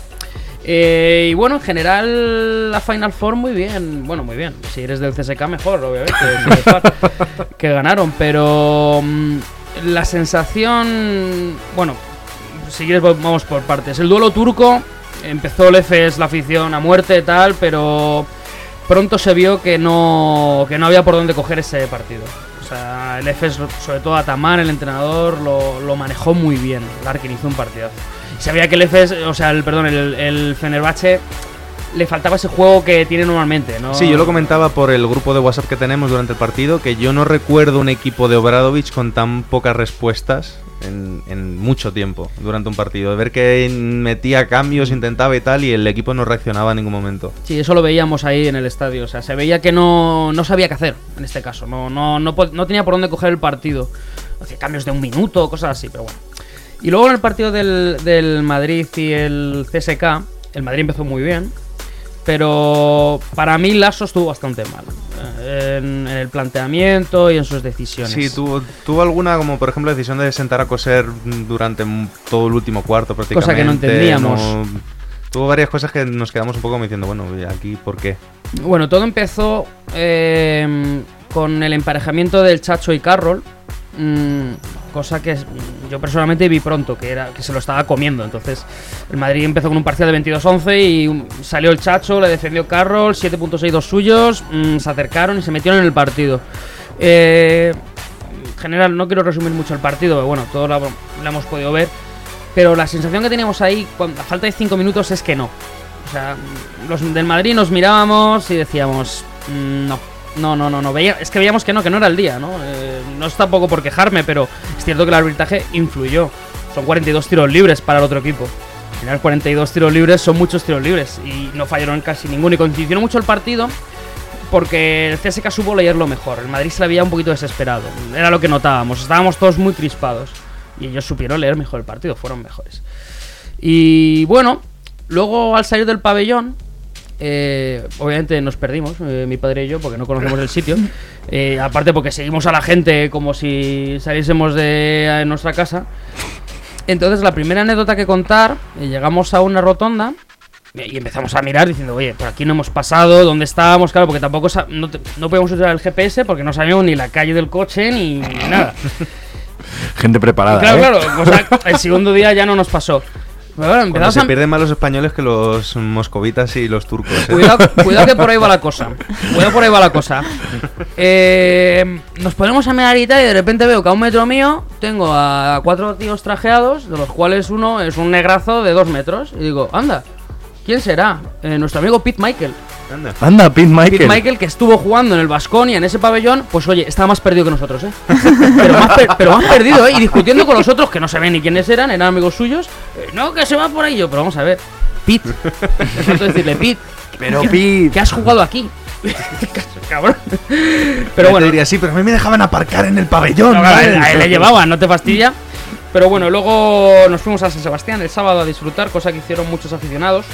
Eh, y bueno, en general la Final Four muy bien. Bueno, muy bien. Si eres del CSK mejor, obviamente. (laughs) que ganaron. Pero mm, la sensación... Bueno, si quieres va- vamos por partes. El duelo turco empezó el EFES, la afición a muerte tal, pero pronto se vio que no, que no había por dónde coger ese partido. O sea, el EFES, sobre todo Ataman, el entrenador, lo, lo manejó muy bien. Larkin hizo un partidazo. Se que el EFES, o sea, el, perdón, el, el Fenerbahce le faltaba ese juego que tiene normalmente, ¿no? Sí, yo lo comentaba por el grupo de WhatsApp que tenemos durante el partido, que yo no recuerdo un equipo de Obradovic con tan pocas respuestas en, mucho tiempo durante un partido. De ver que metía cambios, intentaba y tal, y el equipo no reaccionaba en ningún momento. Sí, eso lo veíamos ahí en el estadio. O sea, se veía que no, no sabía qué hacer en este caso. No, no, no, no tenía por dónde coger el partido. Hacía cambios de un minuto, cosas así, pero bueno. Y luego en el partido del, del Madrid y el CSK, el Madrid empezó muy bien. Pero para mí Lasso estuvo bastante mal. eh, En, en el planteamiento y en sus decisiones. Sí, tuvo, tuvo alguna, como por ejemplo, decisión de sentar a coser durante todo el último cuarto prácticamente. Cosa que no entendíamos. no- tuvo varias cosas que nos quedamos un poco diciendo, bueno, ¿y aquí por qué? Bueno, todo empezó eh, con el emparejamiento del Chacho y Carroll, mm, cosa que yo personalmente vi pronto, que era que se lo estaba comiendo. Entonces, el Madrid empezó con un parcial de 22-11 y salió el Chacho, le defendió Carroll, 7.62 suyos, mm, se acercaron y se metieron en el partido. Eh, en general, no quiero resumir mucho el partido, pero bueno, todos lo, lo hemos podido ver. Pero la sensación que teníamos ahí, cuando, a falta de 5 minutos, es que no. O sea, los del Madrid nos mirábamos y decíamos, "Mm, no, no, no, no, no. Veía, es que veíamos que no, que no era el día, ¿no? Eh, no es tampoco por quejarme, pero es cierto que el arbitraje influyó. Son 42 tiros libres para el otro equipo. Al final, 42 tiros libres son muchos tiros libres y no fallaron casi ninguno. Y condicionó mucho el partido porque el CSK supo leerlo mejor. El Madrid se le veía un poquito desesperado. Era lo que notábamos. Estábamos todos muy crispados. Y ellos supieron leer mejor el partido, fueron mejores. Y bueno, luego al salir del pabellón, eh, obviamente nos perdimos, eh, mi padre y yo, porque no conocemos el sitio. (laughs) Eh, aparte porque seguimos a la gente como si saliésemos de eh, nuestra casa. Entonces la primera anécdota que contar, eh, llegamos a una rotonda eh, y empezamos a mirar diciendo, oye, por aquí no hemos pasado, ¿dónde estábamos? Claro, porque tampoco no, te- no podíamos usar el GPS porque no sabíamos ni la calle del coche ni, ni nada. (laughs) Gente preparada. claro, ¿eh? claro, cosa- (laughs) el segundo día ya no nos pasó. Bueno, Cuando se a, pierden más los españoles que los moscovitas y los turcos. ¿eh? Cuidado, (laughs) cuidado que por ahí va la cosa. Cuidado por ahí va la cosa. Eh, nos ponemos a mirar y tal, y de repente veo que a un metro mío tengo a cuatro tíos trajeados, de los cuales uno es un negrazo de dos metros. Y digo, anda, ¿quién será? Eh, nuestro amigo Pete Michael. Anda. Anda, Pete Michael. Pete Michael que estuvo jugando en el Vasconia en ese pabellón, pues oye, estaba más perdido que nosotros, ¿eh? (laughs) Pero más, per- pero más perdido, ¿eh? Y discutiendo con los otros que no sabían ni quiénes eran, eran amigos suyos. Eh, no, que se va por ahí yo, pero vamos a ver. Pete. Faltó decirle, Pete. Pero ¿qué- Pete. ¿Qué has jugado aquí? (laughs) Cabrón. Pero bueno, te diría, sí, pero a mí me dejaban aparcar en el pabellón. no, claro, a ¿sabes? él- a él le llevaban, no te fastidia. Pero bueno, luego nos fuimos a San Sebastián el sábado a disfrutar, cosa que hicieron muchos aficionados.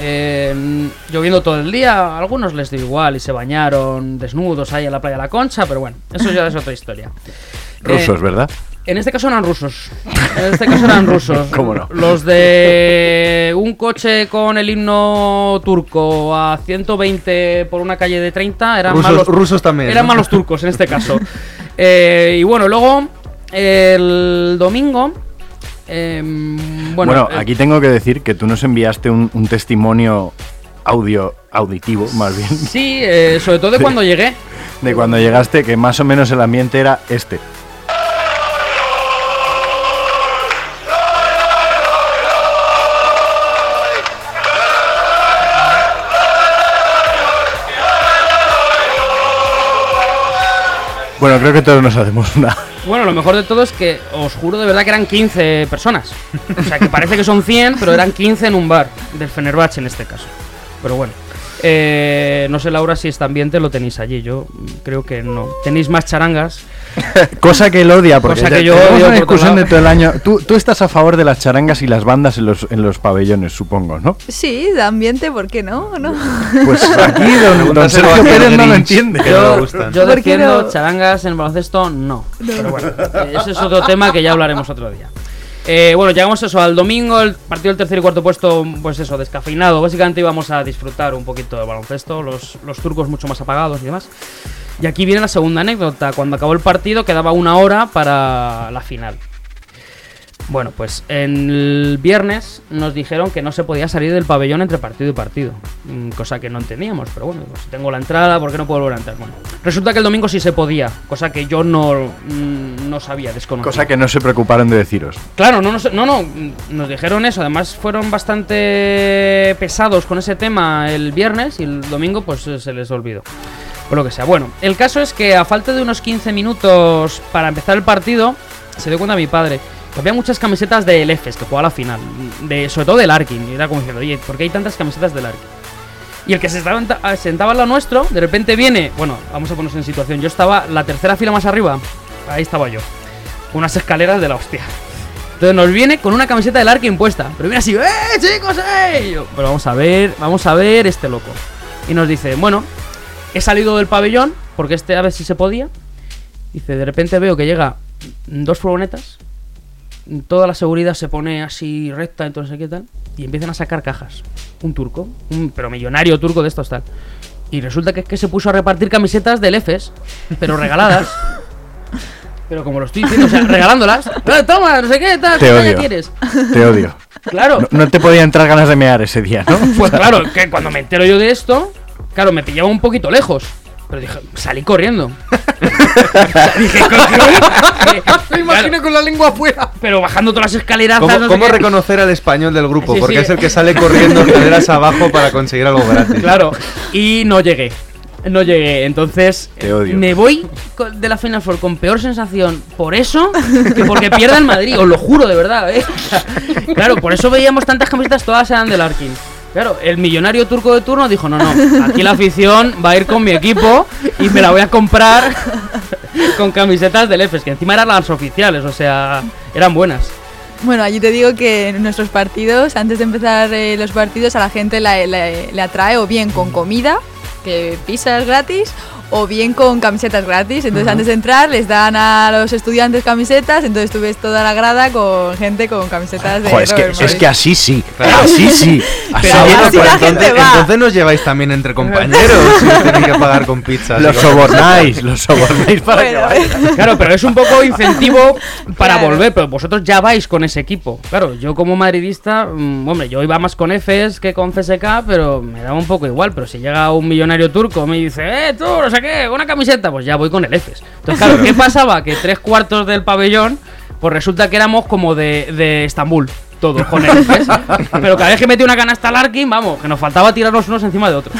Eh, lloviendo todo el día, a algunos les dio igual y se bañaron desnudos ahí en la playa de la Concha, pero bueno, eso ya es otra historia. (laughs) Rusos, Eh, ¿verdad? en este caso eran rusos. En este caso eran rusos. (laughs) ¿Cómo no? Los de un coche con el himno turco a 120 por una calle de 30 eran Rusos- malos. rusos también, Eran ¿no? malos turcos en este caso. (laughs) Eh, y bueno, luego el domingo. Em, bueno, Bueno, eh, aquí tengo que decir que tú nos enviaste un, un testimonio audio, auditivo, más bien, Sí, eh, sobre todo de (laughs) cuando llegué. de cuando llegaste, que más o menos el ambiente era este. Bueno, creo que todos nos hacemos una. Bueno, lo mejor de todo es que os juro de verdad que eran 15 personas. O sea, que parece que son 100, pero eran 15 en un bar, del Fenerbahce en este caso. Pero bueno. Eh, no sé, Laura, si este ambiente lo tenéis allí. Yo creo que no. Tenéis más charangas. (laughs) Cosa que él odia, porque Cosa que yo odio una por discusión de todo el año. Tú, tú estás a favor de las charangas y las bandas en los, en los pabellones, supongo, ¿no? Sí, de ambiente, ¿por qué no? ¿No? Pues aquí (laughs) don, don Sergio Pérez no lo entiende. No Yo, gustan. yo ¿Por qué defiendo no? charangas en baloncesto, no. Pero bueno, ese es otro tema que ya hablaremos otro día. Eh, bueno, llegamos eso al domingo, el partido del tercer y cuarto puesto, pues eso, descafeinado. Básicamente íbamos a disfrutar un poquito del baloncesto, los, los turcos mucho más apagados y demás. Y aquí viene la segunda anécdota. Cuando acabó el partido quedaba una hora para la final. Bueno, pues en el viernes nos dijeron que no se podía salir del pabellón entre partido y partido. Mm, Cosa que no entendíamos, pero bueno, pues si tengo la entrada, ¿por qué no puedo volver a entrar? Bueno, resulta que el domingo sí se podía, cosa que yo no, mm, no sabía, desconocía. Cosa que no se preocuparon de deciros. Claro, no, no, no, mm, nos dijeron eso. Además, fueron bastante pesados con ese tema el viernes y el domingo, pues eh, se les olvidó. Por lo que sea. Bueno, el caso es que a falta de unos 15 minutos para empezar el partido, se dio cuenta mi padre que había muchas camisetas del EFES que jugaba la final, de, sobre todo del Arkin. Y era como diciendo, oye, ¿por qué hay tantas camisetas del Arkin? Y el que se estaba ah, sentaba al lado nuestro, de repente viene, bueno, vamos a ponernos en situación. Yo estaba la tercera fila más arriba, ahí estaba yo, unas escaleras de la hostia. Entonces nos viene con una camiseta del Arkin puesta, pero viene así, ¡eh, chicos, eh! Pero vamos a ver, vamos a ver este loco. Y nos dice, bueno, he salido del pabellón, porque este a ver si se podía. Dice, de repente veo que llega dos furgonetas, toda la seguridad se pone así recta, entonces no sé qué tal, y empiezan a sacar cajas. Un turco, un, pero millonario turco de estos tal. Y resulta que es que se puso a repartir camisetas del EFES, pero regaladas. (laughs) Pero como lo estoy diciendo, o sea, regalándolas. "Eh, toma, no sé qué, tal, Te ¿qué talla odio. quieres? Te odio. Claro. No, no te podía entrar ganas de mear ese día, ¿no? Pues claro, que cuando me entero yo de esto, claro, me pillaba un poquito lejos. Pero dije, salí corriendo. (laughs) Dije. (laughs) Me imagino con la lengua afuera. Pero bajando todas las escaleras. ¿Cómo, no sé cómo qué. reconocer al español del grupo? Sí, Porque sí. es el que sale corriendo escaleras abajo para conseguir algo gratis. Claro, y no llegué. No llegué, entonces Te odio. me voy de la Final Four con peor sensación por eso que porque pierda el Madrid, os lo juro de verdad, ¿eh? (laughs) Claro, por eso veíamos tantas camisetas, todas eran del Arkin. Claro, el millonario turco de turno dijo, no, no, aquí la afición va a ir con mi equipo y me la voy a comprar con camisetas del EFES, que encima eran las oficiales, o sea, eran buenas. Bueno, allí te digo que en nuestros partidos, antes de empezar eh, los partidos, a la gente le atrae o bien con comida, que pizzas gratis, o bien con camisetas gratis. Entonces, antes de entrar, les dan a los estudiantes camisetas. Entonces, tú ves toda la grada con gente con camisetas de. Joder, es que, es que así sí. Claro. Así sí. Así (laughs) Pero Así bueno, la gente entonces, va. entonces nos lleváis también entre compañeros si tenéis que pagar con pizzas. Los sobornáis, los sobornáis para que vayan. Claro, pero es un poco incentivo para Claro. volver, pero vosotros ya vais con ese equipo. Claro, yo como madridista, mm, hombre, yo iba más con Fs que con CSK, pero me daba un poco igual. Pero si llega un millonario turco me dice, eh, tú, no sé qué, una camiseta, pues ya voy con el Fs. Entonces, claro, (laughs) ¿qué pasaba? Que tres cuartos del pabellón, pues resulta que éramos como de, de Estambul. Todos con el Fs. (laughs) Pero cada vez que metía una canasta al Arkin, vamos, que nos faltaba tirarnos unos encima de otros.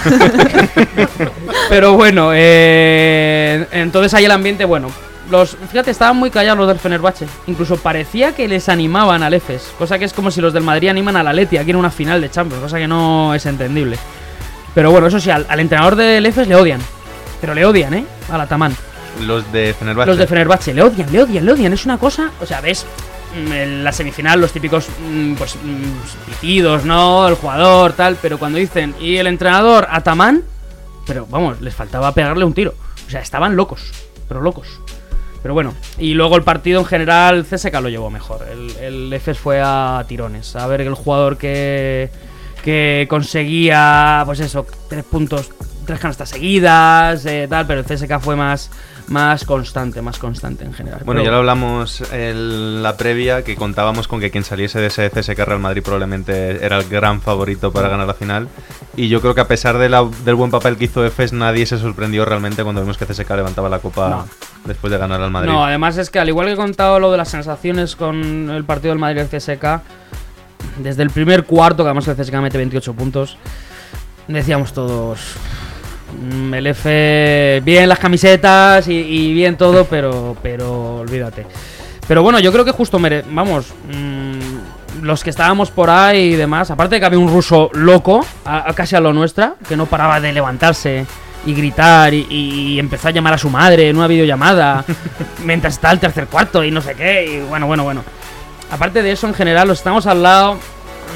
(laughs) Pero bueno, eh, entonces ahí el ambiente, bueno. Los, fíjate, estaban muy callados los del Fenerbahce. Incluso parecía que les animaban al EFES. Cosa que es como si los del Madrid animan al Atleti aquí en una final de Champions. Cosa que no es entendible. Pero bueno, eso sí, al, al entrenador del EFES le odian. Pero le odian, ¿eh? Al Ataman. Los de Fenerbahce. Los de Fenerbahce le odian, le odian, le odian. Es una cosa, o sea, ves mm, en la semifinal los típicos mm, pues mm, pitidos, ¿no? El jugador, tal, pero cuando dicen y el entrenador Ataman, pero vamos, les faltaba pegarle un tiro. O sea, estaban locos, pero locos. Pero bueno, y luego el partido en general, CSK lo llevó mejor. El, el EFES fue a tirones. A ver el jugador que, que conseguía, pues eso, tres puntos, tres canastas seguidas, eh, tal, pero el CSK fue más, más constante, más constante en general. Bueno, Pero- ya lo hablamos en la previa, que contábamos con que quien saliese de ese CSK Real Madrid probablemente era el gran favorito para ganar la final. Y yo creo que a pesar de la- del buen papel que hizo EFES, nadie se sorprendió realmente cuando vimos que CSK levantaba la copa No. después de ganar al Madrid. No, además es que al igual que he contado lo de las sensaciones con el partido del Madrid y el CSK, desde el primer cuarto, que además el CSK mete 28 puntos, decíamos todos, "Mm, el F, bien las camisetas y, y bien todo, pero, pero olvídate. Pero bueno, yo creo que justo, mere vamos, mm, los que estábamos por ahí y demás, aparte de que había un ruso loco, a- a casi a lo nuestra, que no paraba de levantarse y gritar y, y empezó a llamar a su madre en una videollamada (laughs) mientras está el tercer cuarto y no sé qué, y bueno, bueno, bueno. Aparte de eso, en general, los estamos al lado,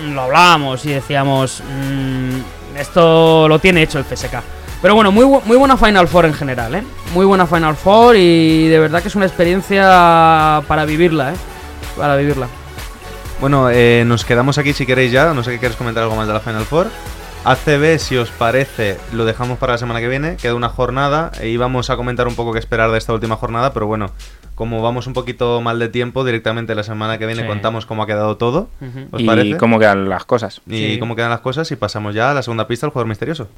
mm, lo hablábamos y decíamos, mm, esto lo tiene hecho el CSK. Pero bueno, muy, muy buena Final Four en general, ¿eh? Muy buena Final Four y de verdad que es una experiencia para vivirla, ¿eh? Para vivirla. Bueno, eh, nos quedamos aquí si queréis ya. No sé qué quieres comentar algo más de la Final Four. ACB, si os parece, lo dejamos para la semana que viene. Queda una jornada y vamos a comentar un poco qué esperar de esta última jornada. Pero bueno, como vamos un poquito mal de tiempo, directamente la semana que viene Sí. contamos cómo ha quedado todo. Ujú. ¿Os y parece? cómo quedan las cosas. Y Sí. cómo quedan las cosas y pasamos ya a la segunda pista, el jugador misterioso.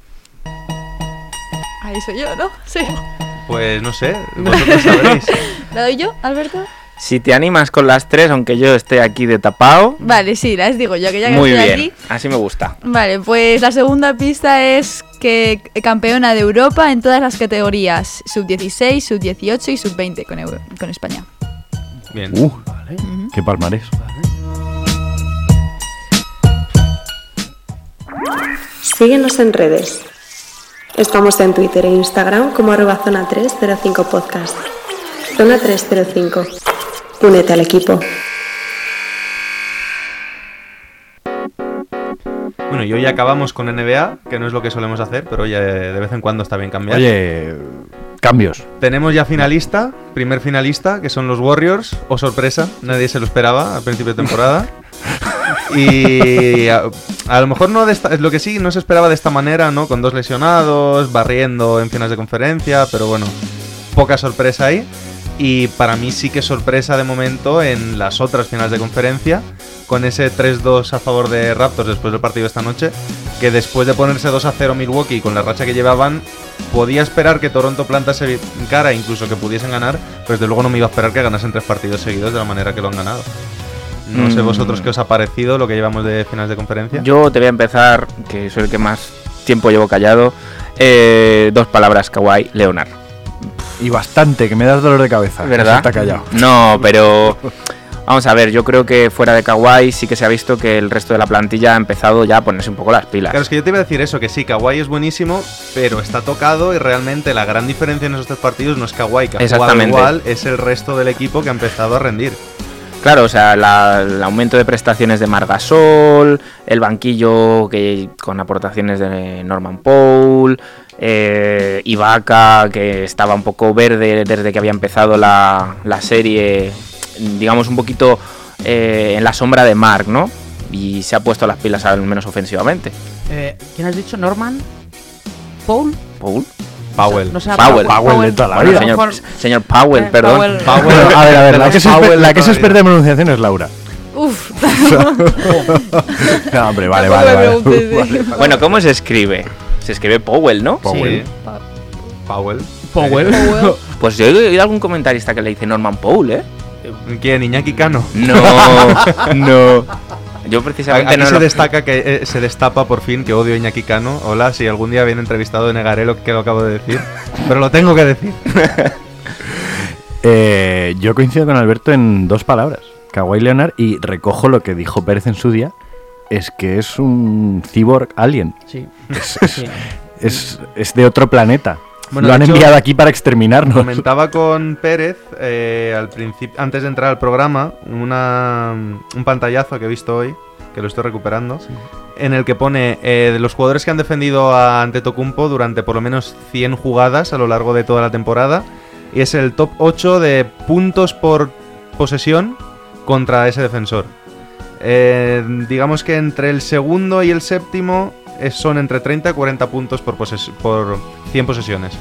Ahí soy yo, ¿no? Sí. Pues no sé, (laughs) vosotros sabréis. ¿La doy yo, Alberto? Si te animas con las tres, aunque yo esté aquí de tapado, Vale, sí, las digo yo, que ya que muy estoy bien. aquí. Así me gusta. Vale, pues la segunda pista es que campeona de Europa en todas las categorías, sub-16, sub-18 y sub-20 con, Euro- con España. Bien. Uh, qué palmarés. Síguenos en redes. Estamos en Twitter e Instagram como arroba zona 305 podcast. Zona 305. Únete al equipo. Bueno, y hoy acabamos con NBA, que no es lo que solemos hacer, pero oye, de vez en cuando está bien cambiar. Oye, cambios. Tenemos ya finalista, primer finalista, que son los Warriors. O sorpresa, nadie se lo esperaba al principio de temporada. (laughs) Y a, a lo mejor no de esta- lo que sí no se esperaba de esta manera, ¿no? Con dos lesionados, barriendo en finales de conferencia, pero bueno, poca sorpresa ahí. Y para mí sí que sorpresa de momento en las otras finales de conferencia, con ese 3-2 a favor de Raptors después del partido de esta noche, que después de ponerse 2-0 Milwaukee con la racha que llevaban, podía esperar que Toronto plantase cara, incluso que pudiesen ganar, pero desde luego no me iba a esperar que ganasen tres partidos seguidos de la manera que lo han ganado. No sé Mm. vosotros qué os ha parecido lo que llevamos de finales de conferencia. Yo te voy a empezar, que soy el que más tiempo llevo callado. Eh, dos palabras, Kawhi Leonard. Y bastante, que me das dolor de cabeza. ¿Verdad? Está callado. No, pero vamos a ver, yo creo que fuera de Kawhi sí que se ha visto que el resto de la plantilla ha empezado ya a ponerse un poco las pilas. Claro, es que yo te iba a decir eso, que sí, Kawhi es buenísimo, pero está tocado y realmente la gran diferencia en esos tres partidos no es Kawhi, que Exactamente. igual, es el resto del equipo que ha empezado a rendir. Claro, o sea, la- el aumento de prestaciones de Margasol, el banquillo que con aportaciones de Norman Paul, eh, Ibaka que estaba un poco verde desde que había empezado la, la serie, digamos un poquito eh, en la sombra de Mark, ¿no? Y se ha puesto las pilas al menos ofensivamente. Eh, ¿Quién has dicho? ¿Norman? ¿Paul? Paul. Powell. No sea Powell. Powell de toda la Bueno, vida. señor, Powell, Eh, perdón. Powell. Powell. A ver, a ver, la que, es, Powell la que experta en pronunciación es Laura. Uf. (laughs) No, hombre, vale, vale, vale. Bueno, ¿cómo se escribe? Se escribe Powell, ¿no? Sí. Powell. Powell. (laughs) Pues yo he oído algún comentarista que le dice Norman Paul, ¿eh? ¿Quién? Iñaki Cano. No, (laughs) no. Yo precisamente Aquí no se lo- destaca que eh, se destapa por fin que odio a Iñaki Cano. Hola, si algún día viene entrevistado negaré lo que lo acabo de decir. (laughs) Pero lo tengo que decir. Eh, yo coincido con Alberto en dos palabras. Kawhi Leonard y recojo lo que dijo Pérez en su día. Es que es un cyborg alien. Sí. (laughs) Es, Sí. es- es de otro planeta. Bueno, lo han hecho, enviado aquí para exterminarnos. Comentaba (laughs) con Pérez eh, al principio, antes de entrar al programa, una, un pantallazo que he visto hoy, que lo estoy recuperando, en el que pone eh, de los jugadores que han defendido a Antetokounmpo durante por lo menos 100 jugadas a lo largo de toda la temporada, y es el top 8 de puntos por posesión contra ese defensor. Eh, digamos que entre el segundo y el séptimo eh, son entre 30 y 40 puntos por, por 100 posesiones.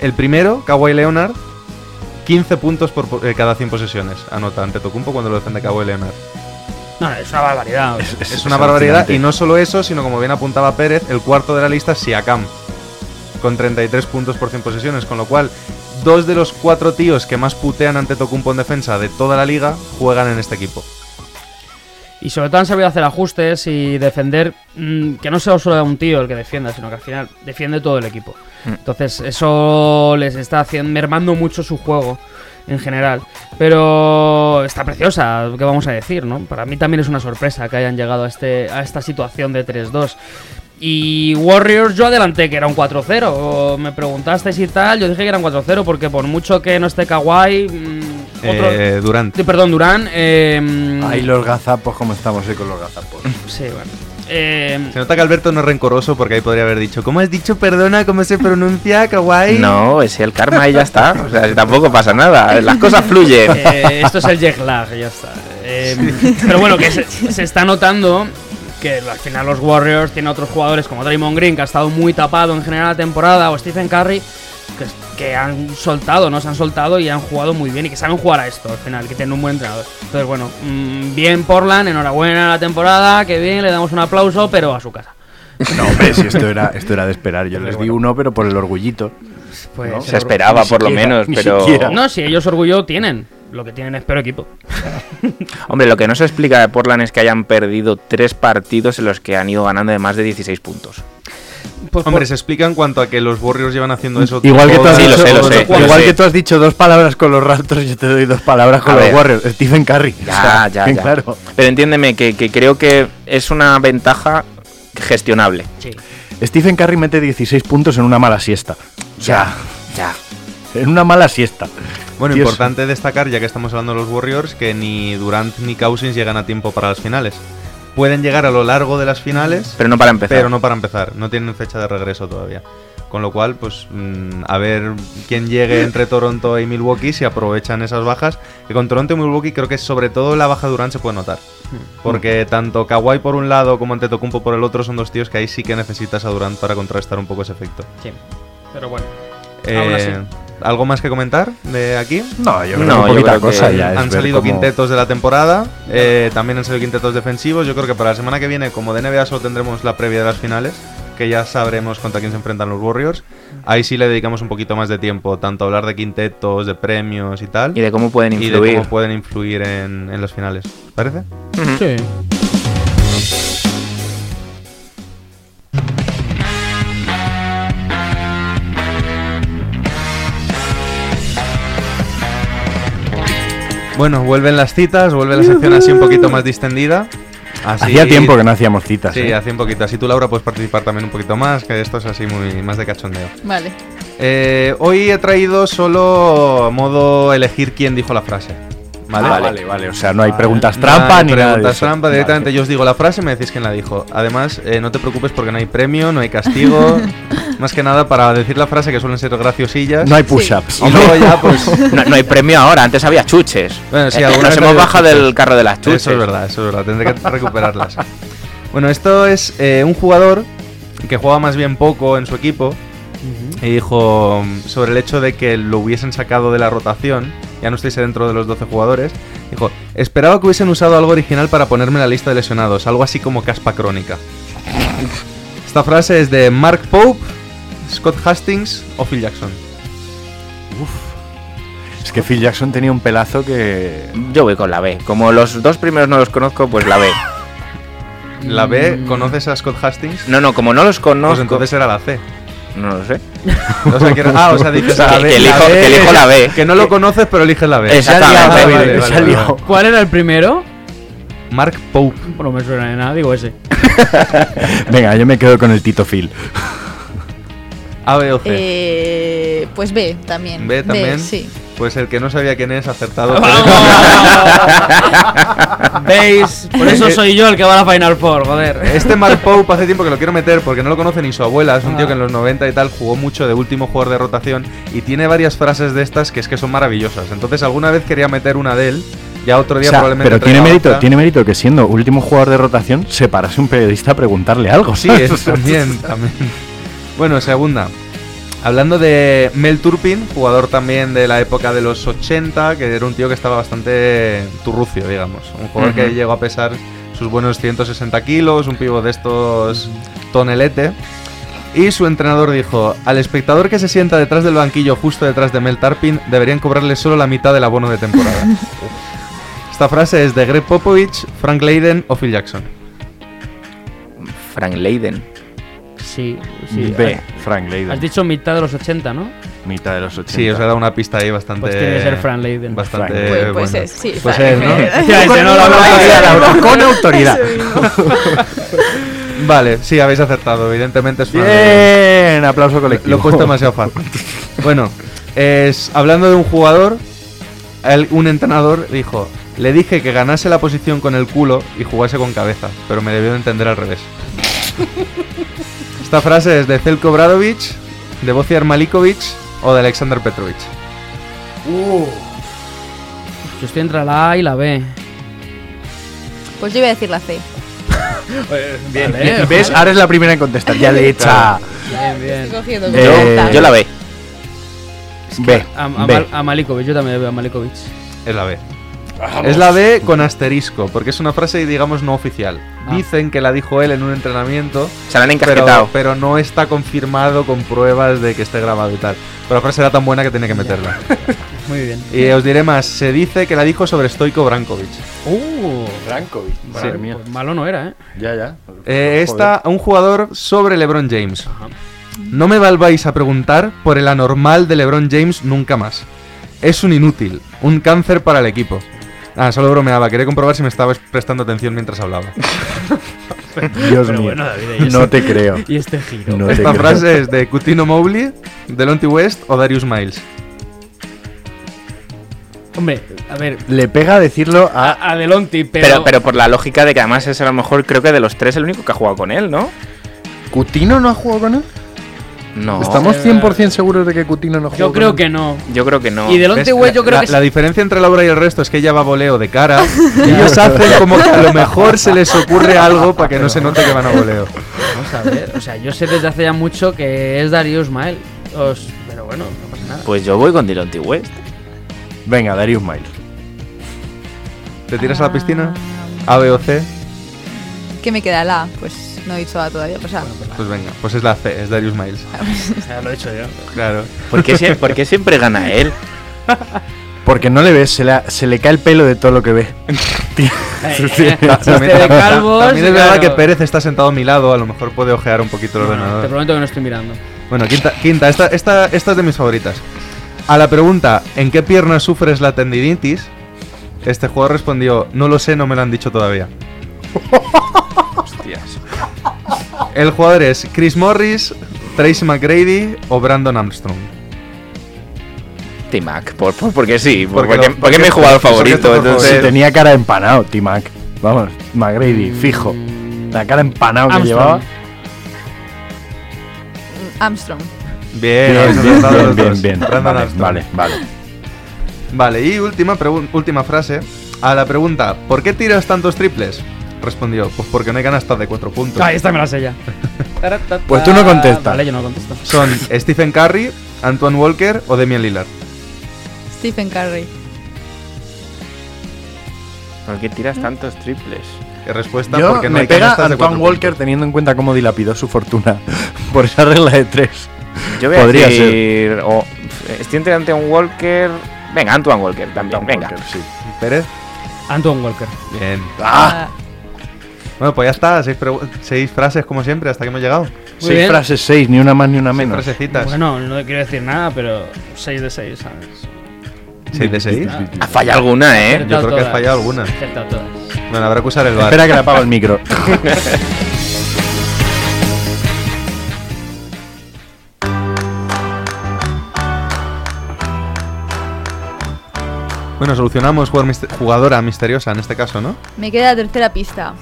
El primero, Kawhi Leonard, 15 puntos por po- eh, cada 100 posesiones. Anota ante Tocumpo cuando lo defiende Kawhi Leonard. No, es una barbaridad. Es, una barbaridad. Y no solo eso, sino como bien apuntaba Pérez, el cuarto de la lista es Siakam, con 33 puntos por 100 posesiones. Con lo cual, dos de los cuatro tíos que más putean ante Tocumpo en defensa de toda la liga juegan en este equipo. Y sobre todo han sabido hacer ajustes y defender mm, que no sea solo un tío el que defienda, sino que al final defiende todo el equipo. Mm. Entonces eso les está haciendo, mermando mucho su juego en general. Pero está preciosa, ¿qué vamos a decir? ¿no? Para mí también es una sorpresa que hayan llegado a, este, a esta situación de 3-2. Y Warriors yo adelanté que era un 4-0. o Me preguntasteis y tal, yo dije que era un 4-0 porque por mucho que no esté Kawhi... mm, otro- Eh, Durant. de- Perdón, Durán. Eh, mm, Ahí los gazapos, como estamos hoy con los gazapos. Sí, bueno. Eh, Se nota que Alberto no es rencoroso porque ahí podría haber dicho, ¿cómo has dicho perdona? ¿Cómo se pronuncia? Kawaii. No, es el karma y ya está. O sea, si tampoco pasa nada. Las cosas fluyen. eh, esto es el jet lag, ya está. Eh, pero bueno, que se, se está notando que al final los Warriors tienen otros jugadores como Draymond Green, que ha estado muy tapado en general la temporada, o Stephen Curry, que, que han soltado, ¿no? Se han soltado y han jugado muy bien y que saben jugar a esto al final, que tienen un buen entrenador. Entonces, bueno, mm, bien Portland, enhorabuena a la temporada, que bien, le damos un aplauso, pero a su casa. No, hombre, si esto era, esto era de esperar. Yo les di uno, pero por el orgullito. Pues, ¿no? Se esperaba, por lo menos, pero. siquiera. No, si ellos orgullo tienen. Lo que tienen es peor equipo. (laughs) Hombre, lo que no se explica de Portland es que hayan perdido tres partidos en los que han ido ganando de más de 16 puntos. Pues Hombre, por- se explica en cuanto a que los Warriors llevan haciendo eso Igual que, tú has Sí, lo dicho, sé, lo sé, igual que tú has dicho dos palabras con los Raptors, yo te doy dos palabras con A los ver. Warriors. Stephen Curry. Ya, O sea, ya, ya. Claro. Pero entiéndeme que, que creo que es una ventaja gestionable. sí. Stephen Curry mete 16 puntos en una mala siesta. O sea, Ya. En una mala siesta. Bueno, Dios. importante destacar, ya que estamos hablando de los Warriors, que ni Durant ni Cousins llegan a tiempo para las finales. Pueden llegar a lo largo de las finales, Pero no para empezar. pero no para empezar. No tienen fecha de regreso todavía. Con lo cual, pues mm, a ver quién llegue entre Toronto y Milwaukee si aprovechan esas bajas. Que con Toronto y Milwaukee creo que sobre todo la baja de Durant se puede notar. Porque tanto Kawhi por un lado como Antetokounmpo por el otro son dos tíos que ahí sí que necesitas a Durant para contrarrestar un poco ese efecto. Sí. Pero bueno. Eh, Aún así. ¿Algo más que comentar de aquí? No, yo creo No, que yo poquita creo que cosa ya es han salido cómo- quintetos de la temporada, eh, también han salido quintetos defensivos. Yo creo que para la semana que viene, como de NBA solo tendremos la previa de las finales, que ya sabremos contra quién se enfrentan los Warriors. Ahí sí le dedicamos un poquito más de tiempo, tanto a hablar de quintetos, de premios y tal. Y de cómo pueden y de influir. cómo pueden influir en, en las finales. ¿Os ¿Parece? Sí. Bueno, vuelven las citas, vuelve la sección así un poquito más distendida. Así- Hacía tiempo que no hacíamos citas. Sí, ¿eh? hace un poquito. Así tú, Laura, puedes participar también un poquito más, que esto es así muy más de cachondeo. Vale. Eh, hoy he traído solo modo elegir quién dijo la frase. ¿Vale? Ah, vale, vale. O sea, no hay Vale. preguntas No trampa hay ni nada. de preguntas eso. trampa, directamente yo os digo la frase y me decís quién la dijo. Además, eh, no te preocupes porque no hay premio, no hay castigo. (laughs) Más que nada para decir la frase que suelen ser graciosillas. No hay push-ups. Y luego (laughs) ya, pues. No, no hay premio ahora, antes había chuches. Bueno, sí, Eh, alguna Nos hemos bajado del carro de las chuches. Eso es verdad, eso es verdad. Tendré que (laughs) recuperarlas. bueno, esto es eh, un jugador que juega más bien poco en su equipo. Y dijo mm, sobre el hecho de que lo hubiesen sacado de la rotación, ya no estáis dentro de los 12 jugadores, dijo, esperaba que hubiesen usado algo original para ponerme en la lista de lesionados, algo así como caspa crónica. Esta frase es de Mark Pope, Scott Hastings o Phil Jackson. Es que Phil Jackson tenía un pelazo que. Yo voy con la B. Como los dos primeros no los conozco, pues la B. La B, ¿conoces a Scott Hastings? No, no, como no los conozco. Pues entonces era la C. No lo sé. (laughs) O sea, que ah, o sea, dices (laughs) Que- la B. que elijo- la B, que elijo la B. Que no lo conoces, pero eliges la B. Exactamente. Vale, vale, vale. ¿Cuál era el primero? Mark Pope. No me suena de nada, digo ese. (laughs) Venga, yo me quedo con el Tito Phil. A, B o C. Eh, pues B también. B también. sí. Pues el que no sabía quién es, acertado. (laughs) ¿Veis? Por eso soy yo el que va a la Final Four, joder. Este Mark Pope hace tiempo que lo quiero meter porque no lo conoce ni su abuela. Es un Ah. tío que en los 90 y tal jugó mucho de último jugador de rotación y tiene varias frases de estas que es que son maravillosas. Entonces alguna vez quería meter una de él, ya otro día O sea, probablemente. pero tiene mérito, otra. tiene mérito que siendo último jugador de rotación, se parase un periodista a preguntarle algo. Sí, eso (laughs) también, también. Bueno, segunda. Hablando de Mel Turpin, jugador también de la época de los 80, que era un tío que estaba bastante turrucio, digamos. Un jugador que llegó a pesar sus buenos 160 kilos, un pivo de estos tonelete. Y su entrenador dijo, al espectador que se sienta detrás del banquillo justo detrás de Mel Turpin, deberían cobrarle solo la mitad del abono de temporada. (laughs) Esta frase es de Greg Popovich, Frank Leiden o Phil Jackson. Frank Leiden. Sí, sí. B, Frank Leiden. Has dicho mitad de los 80, ¿no? Mitad de los 80. Sí, os he dado una pista ahí bastante. Pues tiene que ser Frank Leiden. Bastante. Frank. Pues, pues buena. es, sí. Pues Frank. es, ¿no? Efectivamente, no, la Con autoridad, con. (laughs) Vale, sí, habéis acertado. Evidentemente es Frank. Bien, aplauso colectivo. Lo he puesto demasiado fácil. bueno, es, hablando de un jugador, el- un entrenador dijo: Le dije que ganase la posición con el culo y jugase con cabeza, pero me debió de entender al revés. (laughs) Esta frase es de Zelko Bradovic, de Bociar Malikovic o de Alexander Petrovic. Yo estoy entre la A y la B. Pues yo voy a decir la C. (laughs) Bien, ¿Ves? Ahora es la primera en contestar. Ya le echa. Bien, bien. Estoy cogiendo Eh. Yo la B. B. A, a B. Mal- a Malikovic, yo también veo a Malikovic. Es la B. Es la B con asterisco, porque es una frase, digamos, no oficial. Ah. Dicen que la dijo él en un entrenamiento, Se la han pero, encasquetado. pero no está confirmado con pruebas de que esté grabado y tal. Pero la frase era tan buena que tenía que meterla. (laughs) Muy bien. y os diré más, se dice que la dijo sobre Stoico Brankovic. Uh, Brankovic. Madre mía. pues malo no era, ¿eh? Ya, ya. Eh, esta, un jugador sobre LeBron James. No me volváis a preguntar por el anormal de LeBron James nunca más. Es un inútil, un cáncer para el equipo. Ah, solo bromeaba, quería comprobar si me estabas prestando atención mientras hablaba. (laughs) Dios Pero mío. bueno, David, ¿y no este- te creo. (laughs) Y este giro. No te Esta creo. frase es de Cutino Mowgli, Delonte West o Darius Miles. Hombre, a ver. Le pega decirlo a. A, a Delonte, pero. Pero, pero por la lógica de que además es a lo mejor, creo que de los tres el único que ha jugado con él, ¿no? ¿Cutino no ha jugado con él? No. ¿Estamos 100% seguros de que Cutino no jugado yo creo que no. Yo creo que no. Y Delonte ¿Ves? West, yo La- creo la, que la diferencia entre Laura y el resto es que ella va a voleo de cara (laughs) y ellos hacen como que a lo mejor se les ocurre algo para que no se note que van a voleo. Vamos a ver. O sea, yo sé desde hace ya mucho que es Darius Mael. Os- pero bueno, no pasa nada. Pues yo voy con Delonte West. Venga, Darius Miles. ¿Te tiras a la piscina? ¿A, B o C? ¿Qué me queda la? A? Pues no he dicho A todavía, pues A. Pues venga, pues es la C, es Darius Miles. (laughs) Ya lo he hecho yo. Claro. ¿Por qué, sie- por qué siempre gana él? (laughs) Porque no le ves, se le, se le cae el pelo de todo lo que ve. También, de calvos, también es verdad claro. que Pérez está sentado a mi lado, a lo mejor puede ojear un poquito el Te ordenador. prometo que no estoy mirando. Bueno, quinta, quinta esta, esta, esta es de mis favoritas. A la pregunta, ¿en qué pierna sufres la tendinitis? Este jugador respondió, no lo sé, no me lo han dicho todavía. (laughs) Hostias. El jugador es Chris Morris, Tracy McGrady o Brandon Armstrong. T-Mac, por, por- porque sí, por- Porque porque, porque, porque es mi jugador favorito. entonces- Si tenía cara de empanado, T-Mac. Vamos, McGrady, fijo. La cara empanado que Armstrong. llevaba. Armstrong. Bien, Bien, bien. Brandon Vale, Armstrong. vale, vale. Vale, y última, última frase. A la pregunta, ¿por qué tiras tantos triples? Respondió, pues porque no hay canastas de cuatro puntos. Ahí está, me la sé ya. (laughs) Pues tú no contestas. Vale, yo no contesto. Son Stephen Curry, Antoine Walker o Damian Lillard. Stephen Curry. ¿Por qué tiras tantos triples? ¿Qué respuesta? Yo porque no me hay pega canastas de Antoine cuatro Walker puntos. teniendo en cuenta cómo dilapidó su fortuna (laughs) por esa regla de tres. Yo voy Podría a decir. o- estoy entre Antoine Walker. Venga, Antoine Walker también. Antoine venga. Walker, sí. Pérez. Antoine Walker. Bien. Ah, Bueno, pues ya está. Seis, seis frases como siempre hasta que hemos llegado. seis bien. frases, seis, ni una más ni una Seis menos. frasecitas. Bueno, no quiero decir nada, pero 6 de 6, ¿sabes? ¿Seis de seis? Ha fallado alguna, ¿eh? Yo creo que has fallado alguna. Acertado todas. Bueno, habrá que usar el bar. Espera que le apago el micro. Bueno, solucionamos jugadora misteriosa en este caso, ¿no? Me queda la tercera pista.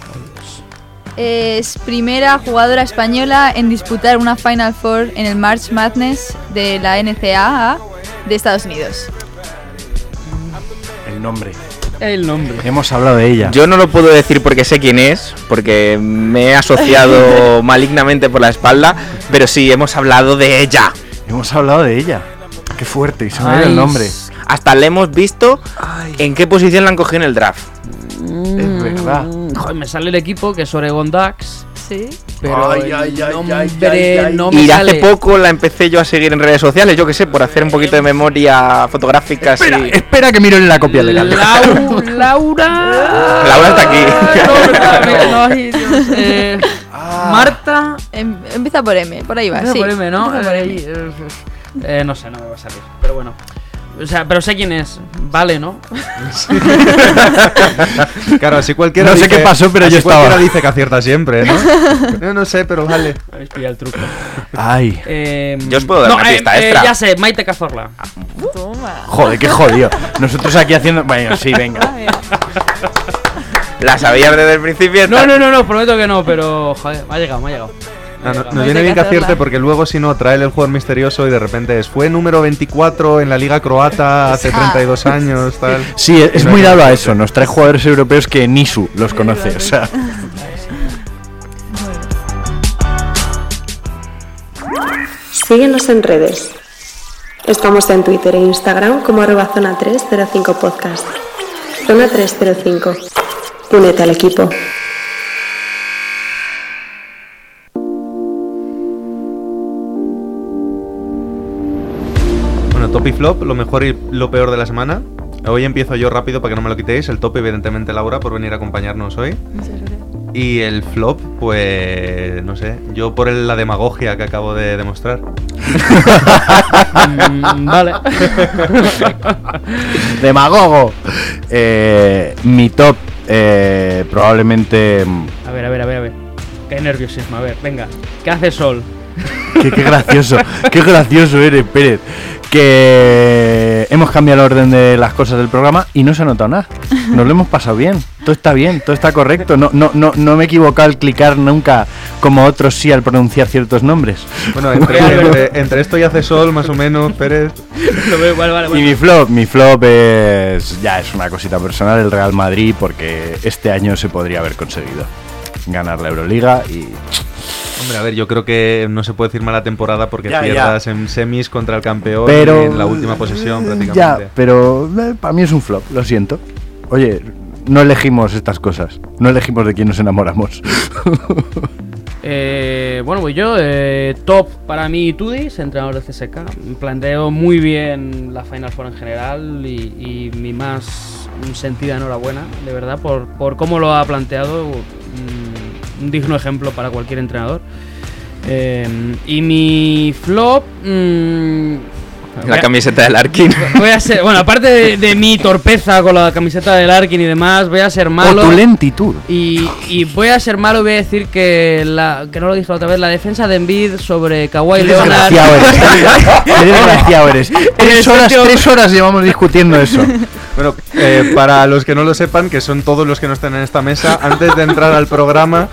Es primera jugadora española en disputar una Final Four en el March Madness de la NCAA de Estados Unidos. El nombre. El nombre. Hemos hablado de ella. Yo no lo puedo decir porque sé quién es, porque me he asociado (laughs) malignamente por la espalda, pero sí, hemos hablado de ella. Hemos hablado de ella. Qué fuerte, y se me ha ido Ay, el nombre. Hasta le hemos visto en qué posición la han cogido en el draft. Es verdad. Joder, me sale el equipo que es Oregon Ducks. Sí. Pero Ay, ay, ay, nombre ay, ay, ay. no me Y sale. hace poco la empecé yo a seguir en redes sociales, yo que sé, por hacer un poquito de memoria fotográfica. Espera, así. espera que miro en la copia legal. Lau- Laura. (laughs) Laura está aquí. No, (laughs) Marta. Em- empieza por M, por ahí va. Empieza sí. por M, ¿no? Por Eh, M. eh, eh, no sé, no me va a salir. Pero bueno. O sea, pero sé quién es. Vale, ¿no? (laughs) Claro, así cualquiera No sé dice- qué pasó, pero así yo estaba. cualquiera dice que acierta siempre, ¿no? (laughs) Yo no sé, pero vale. Habéis pillado el truco. Ay, Eh, Yo os puedo dar no, una eh, pista eh, extra. Ya sé, Maite Cazorla. Toma. joder, qué jodido. Nosotros aquí haciendo. Bueno, sí, venga. La sabías desde el principio. No, no, no, no, prometo que no, pero joder, me ha llegado, me ha llegado. Ha No, no, nos viene bien que acierte porque luego si no trae el jugador misterioso y de repente es fue número 24 en la liga croata hace 32 años, tal. Sí, es, no muy dado a eso. Nos trae jugadores europeos que Nisu los conoce. O sea, Síguenos en redes. Estamos en Twitter e Instagram como arroba zona 305 podcast. Zona 305. Únete al equipo. Top y flop, lo mejor y lo peor de la semana. Hoy empiezo yo rápido para que no me lo quitéis. El top, evidentemente, Laura, por venir a acompañarnos hoy. Y el flop, pues no sé, yo por el- la demagogia que acabo de demostrar. Mm, vale. (laughs) demagogo. Eh, mi top, eh, probablemente. A ver, a ver, a ver, a ver. Qué nerviosismo, a ver, venga. ¿Qué hace Sol? Qué, qué gracioso, qué gracioso eres, Pérez. Que hemos cambiado el orden de las cosas del programa y no se ha notado nada. Nos lo hemos pasado bien. Todo está bien, todo está correcto. No, no, no, no me he equivocado al clicar nunca como otros sí al pronunciar ciertos nombres. Bueno, entre, (laughs) entre- entre esto y hace sol, más o menos, Pérez. Vale, vale, Y mi flop, mi flop es ya es una cosita personal el Real Madrid porque este año se podría haber conseguido ganar la Euroliga y Hombre, a ver, yo creo que no se puede decir mala temporada porque Ya, ya. pierdas en semis contra el campeón Pero. en la última posesión eh, prácticamente. Ya, pero para mí es un flop, lo siento. Oye, no elegimos estas cosas. No elegimos de quién nos enamoramos. (laughs) Eh, bueno, pues yo, eh, top para mí Tudis, entrenador de CSK. Planteo muy bien la Final Four en general y, y mi más sentida enhorabuena, de verdad, por, por cómo lo ha planteado. mm, un digno ejemplo para cualquier entrenador. Eh, y mi flop. mm, La camiseta del Arkin. (laughs) Voy a ser, bueno, aparte de, de mi torpeza con la camiseta del Arkin y demás, voy a ser malo. O tu lentitud. Y, y voy a ser malo, voy a decir que la que no lo dije la otra vez, la defensa de Embiid sobre Kawhi Qué Leonard. desgraciado eres. (laughs) Qué desgraciado eres. Tres horas, tres horas llevamos discutiendo eso. (laughs) Bueno, eh, para los que no lo sepan, que son todos los que no están en esta mesa, antes de entrar al programa,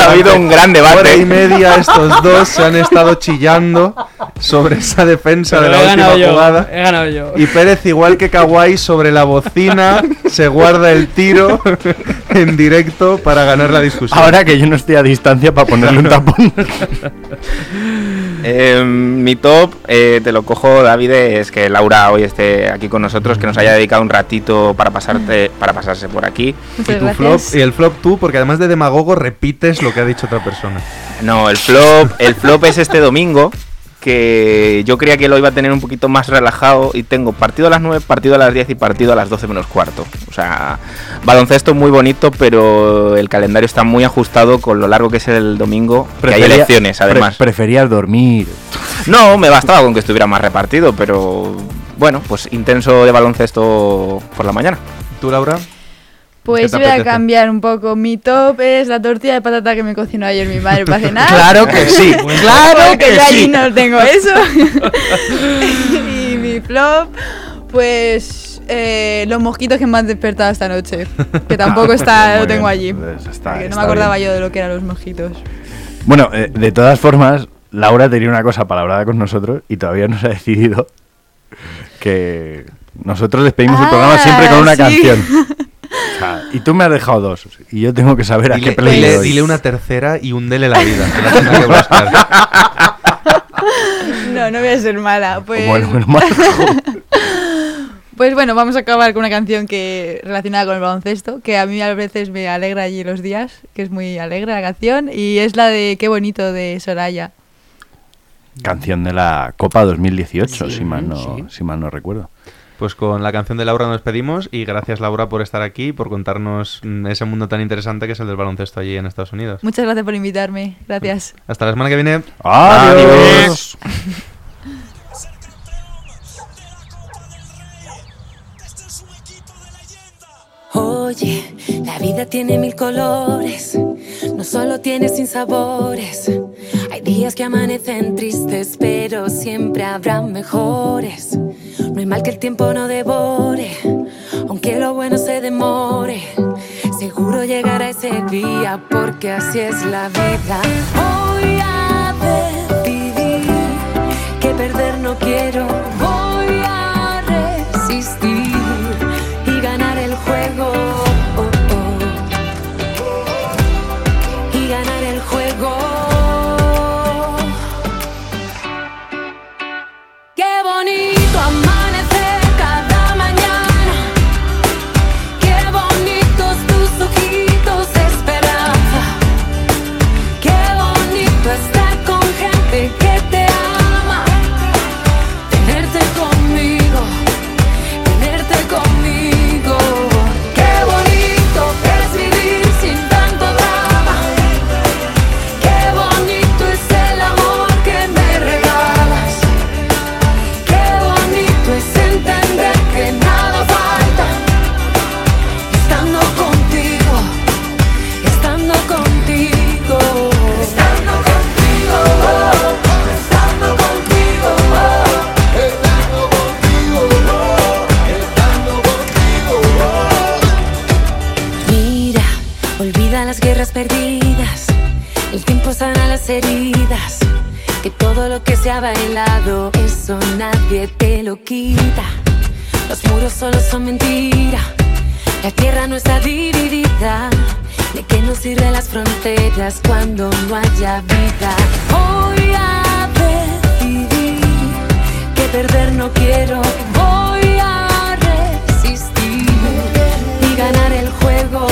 Ha habido un gran debate. Hora y media estos dos se han estado chillando sobre esa defensa Pero de he la última yo, jugada. he ganado yo. Y Pérez, igual que Kawhi, sobre la bocina (laughs) se guarda el tiro en directo para ganar la discusión. Ahora que yo no estoy a distancia para ponerle un tapón. (laughs) Eh, mi top, eh, te lo cojo, David, es que Laura hoy esté aquí con nosotros, que nos haya dedicado un ratito para pasarte, para pasarse por aquí. Muchas y, tu flop, gracias. y el flop tú, porque además de demagogo repites lo que ha dicho otra persona. No, el flop, el flop es este domingo, que yo creía que lo iba a tener un poquito más relajado y tengo partido a las 9, partido a las 10 y partido a las 12 menos cuarto. O sea, baloncesto muy bonito, pero el calendario está muy ajustado con lo largo que es el domingo, que hay Prefería- elecciones además. pre- preferías dormir. No, me bastaba con que estuviera más repartido, pero bueno, pues intenso de baloncesto por la mañana. ¿Tú, Laura? Pues ¿Qué te voy a cambiar un poco. Mi top es la tortilla de patata que me cocinó ayer mi madre para (laughs) cenar. Claro que sí, (laughs) claro que yo allí no tengo eso. (laughs) y mi flop, pues eh, los mosquitos que me han despertado esta noche. Que tampoco está, lo tengo allí. pues está- Porque no me acordaba bien. yo de lo que eran los mosquitos. Bueno, eh, de todas formas, Laura tenía una cosa palabrada con nosotros y todavía no se ha decidido que nosotros despedimos el Ah, programa siempre con una sí. canción. Y tú me has dejado dos. Y yo tengo que saber a Dile, qué play le dile- doy. dile una tercera y hundele la vida. que la tenga que buscar. (laughs) No, no voy a ser mala. Pues, Bueno, bueno, mal. (laughs) pues bueno, vamos a acabar con una canción que relacionada con el baloncesto, que a mí a veces me alegra allí los días, que es muy alegre la canción, y es la de Qué bonito de Soraya. Canción de la Copa 2018, Sí, si, mal no, sí. si mal no recuerdo. Pues con la canción de Laura nos despedimos y gracias Laura por estar aquí y por contarnos mm, ese mundo tan interesante que es el del baloncesto allí en Estados Unidos. Muchas gracias por invitarme. Gracias. Hasta la semana que viene. Adiós. Oye, la vida tiene mil colores, no solo tiene sin sabores. Hay días que amanecen tristes, pero siempre habrá mejores. No hay mal que el tiempo no devore, aunque lo bueno se demore. Seguro llegará ese día, porque así es la vida. Voy a decidir que perder no quiero. lo quita. Los muros solo son mentira. La tierra no está dividida. ¿De qué nos sirven las fronteras cuando no haya vida? Voy a decidir que perder no quiero. Voy a resistir y ganar el juego.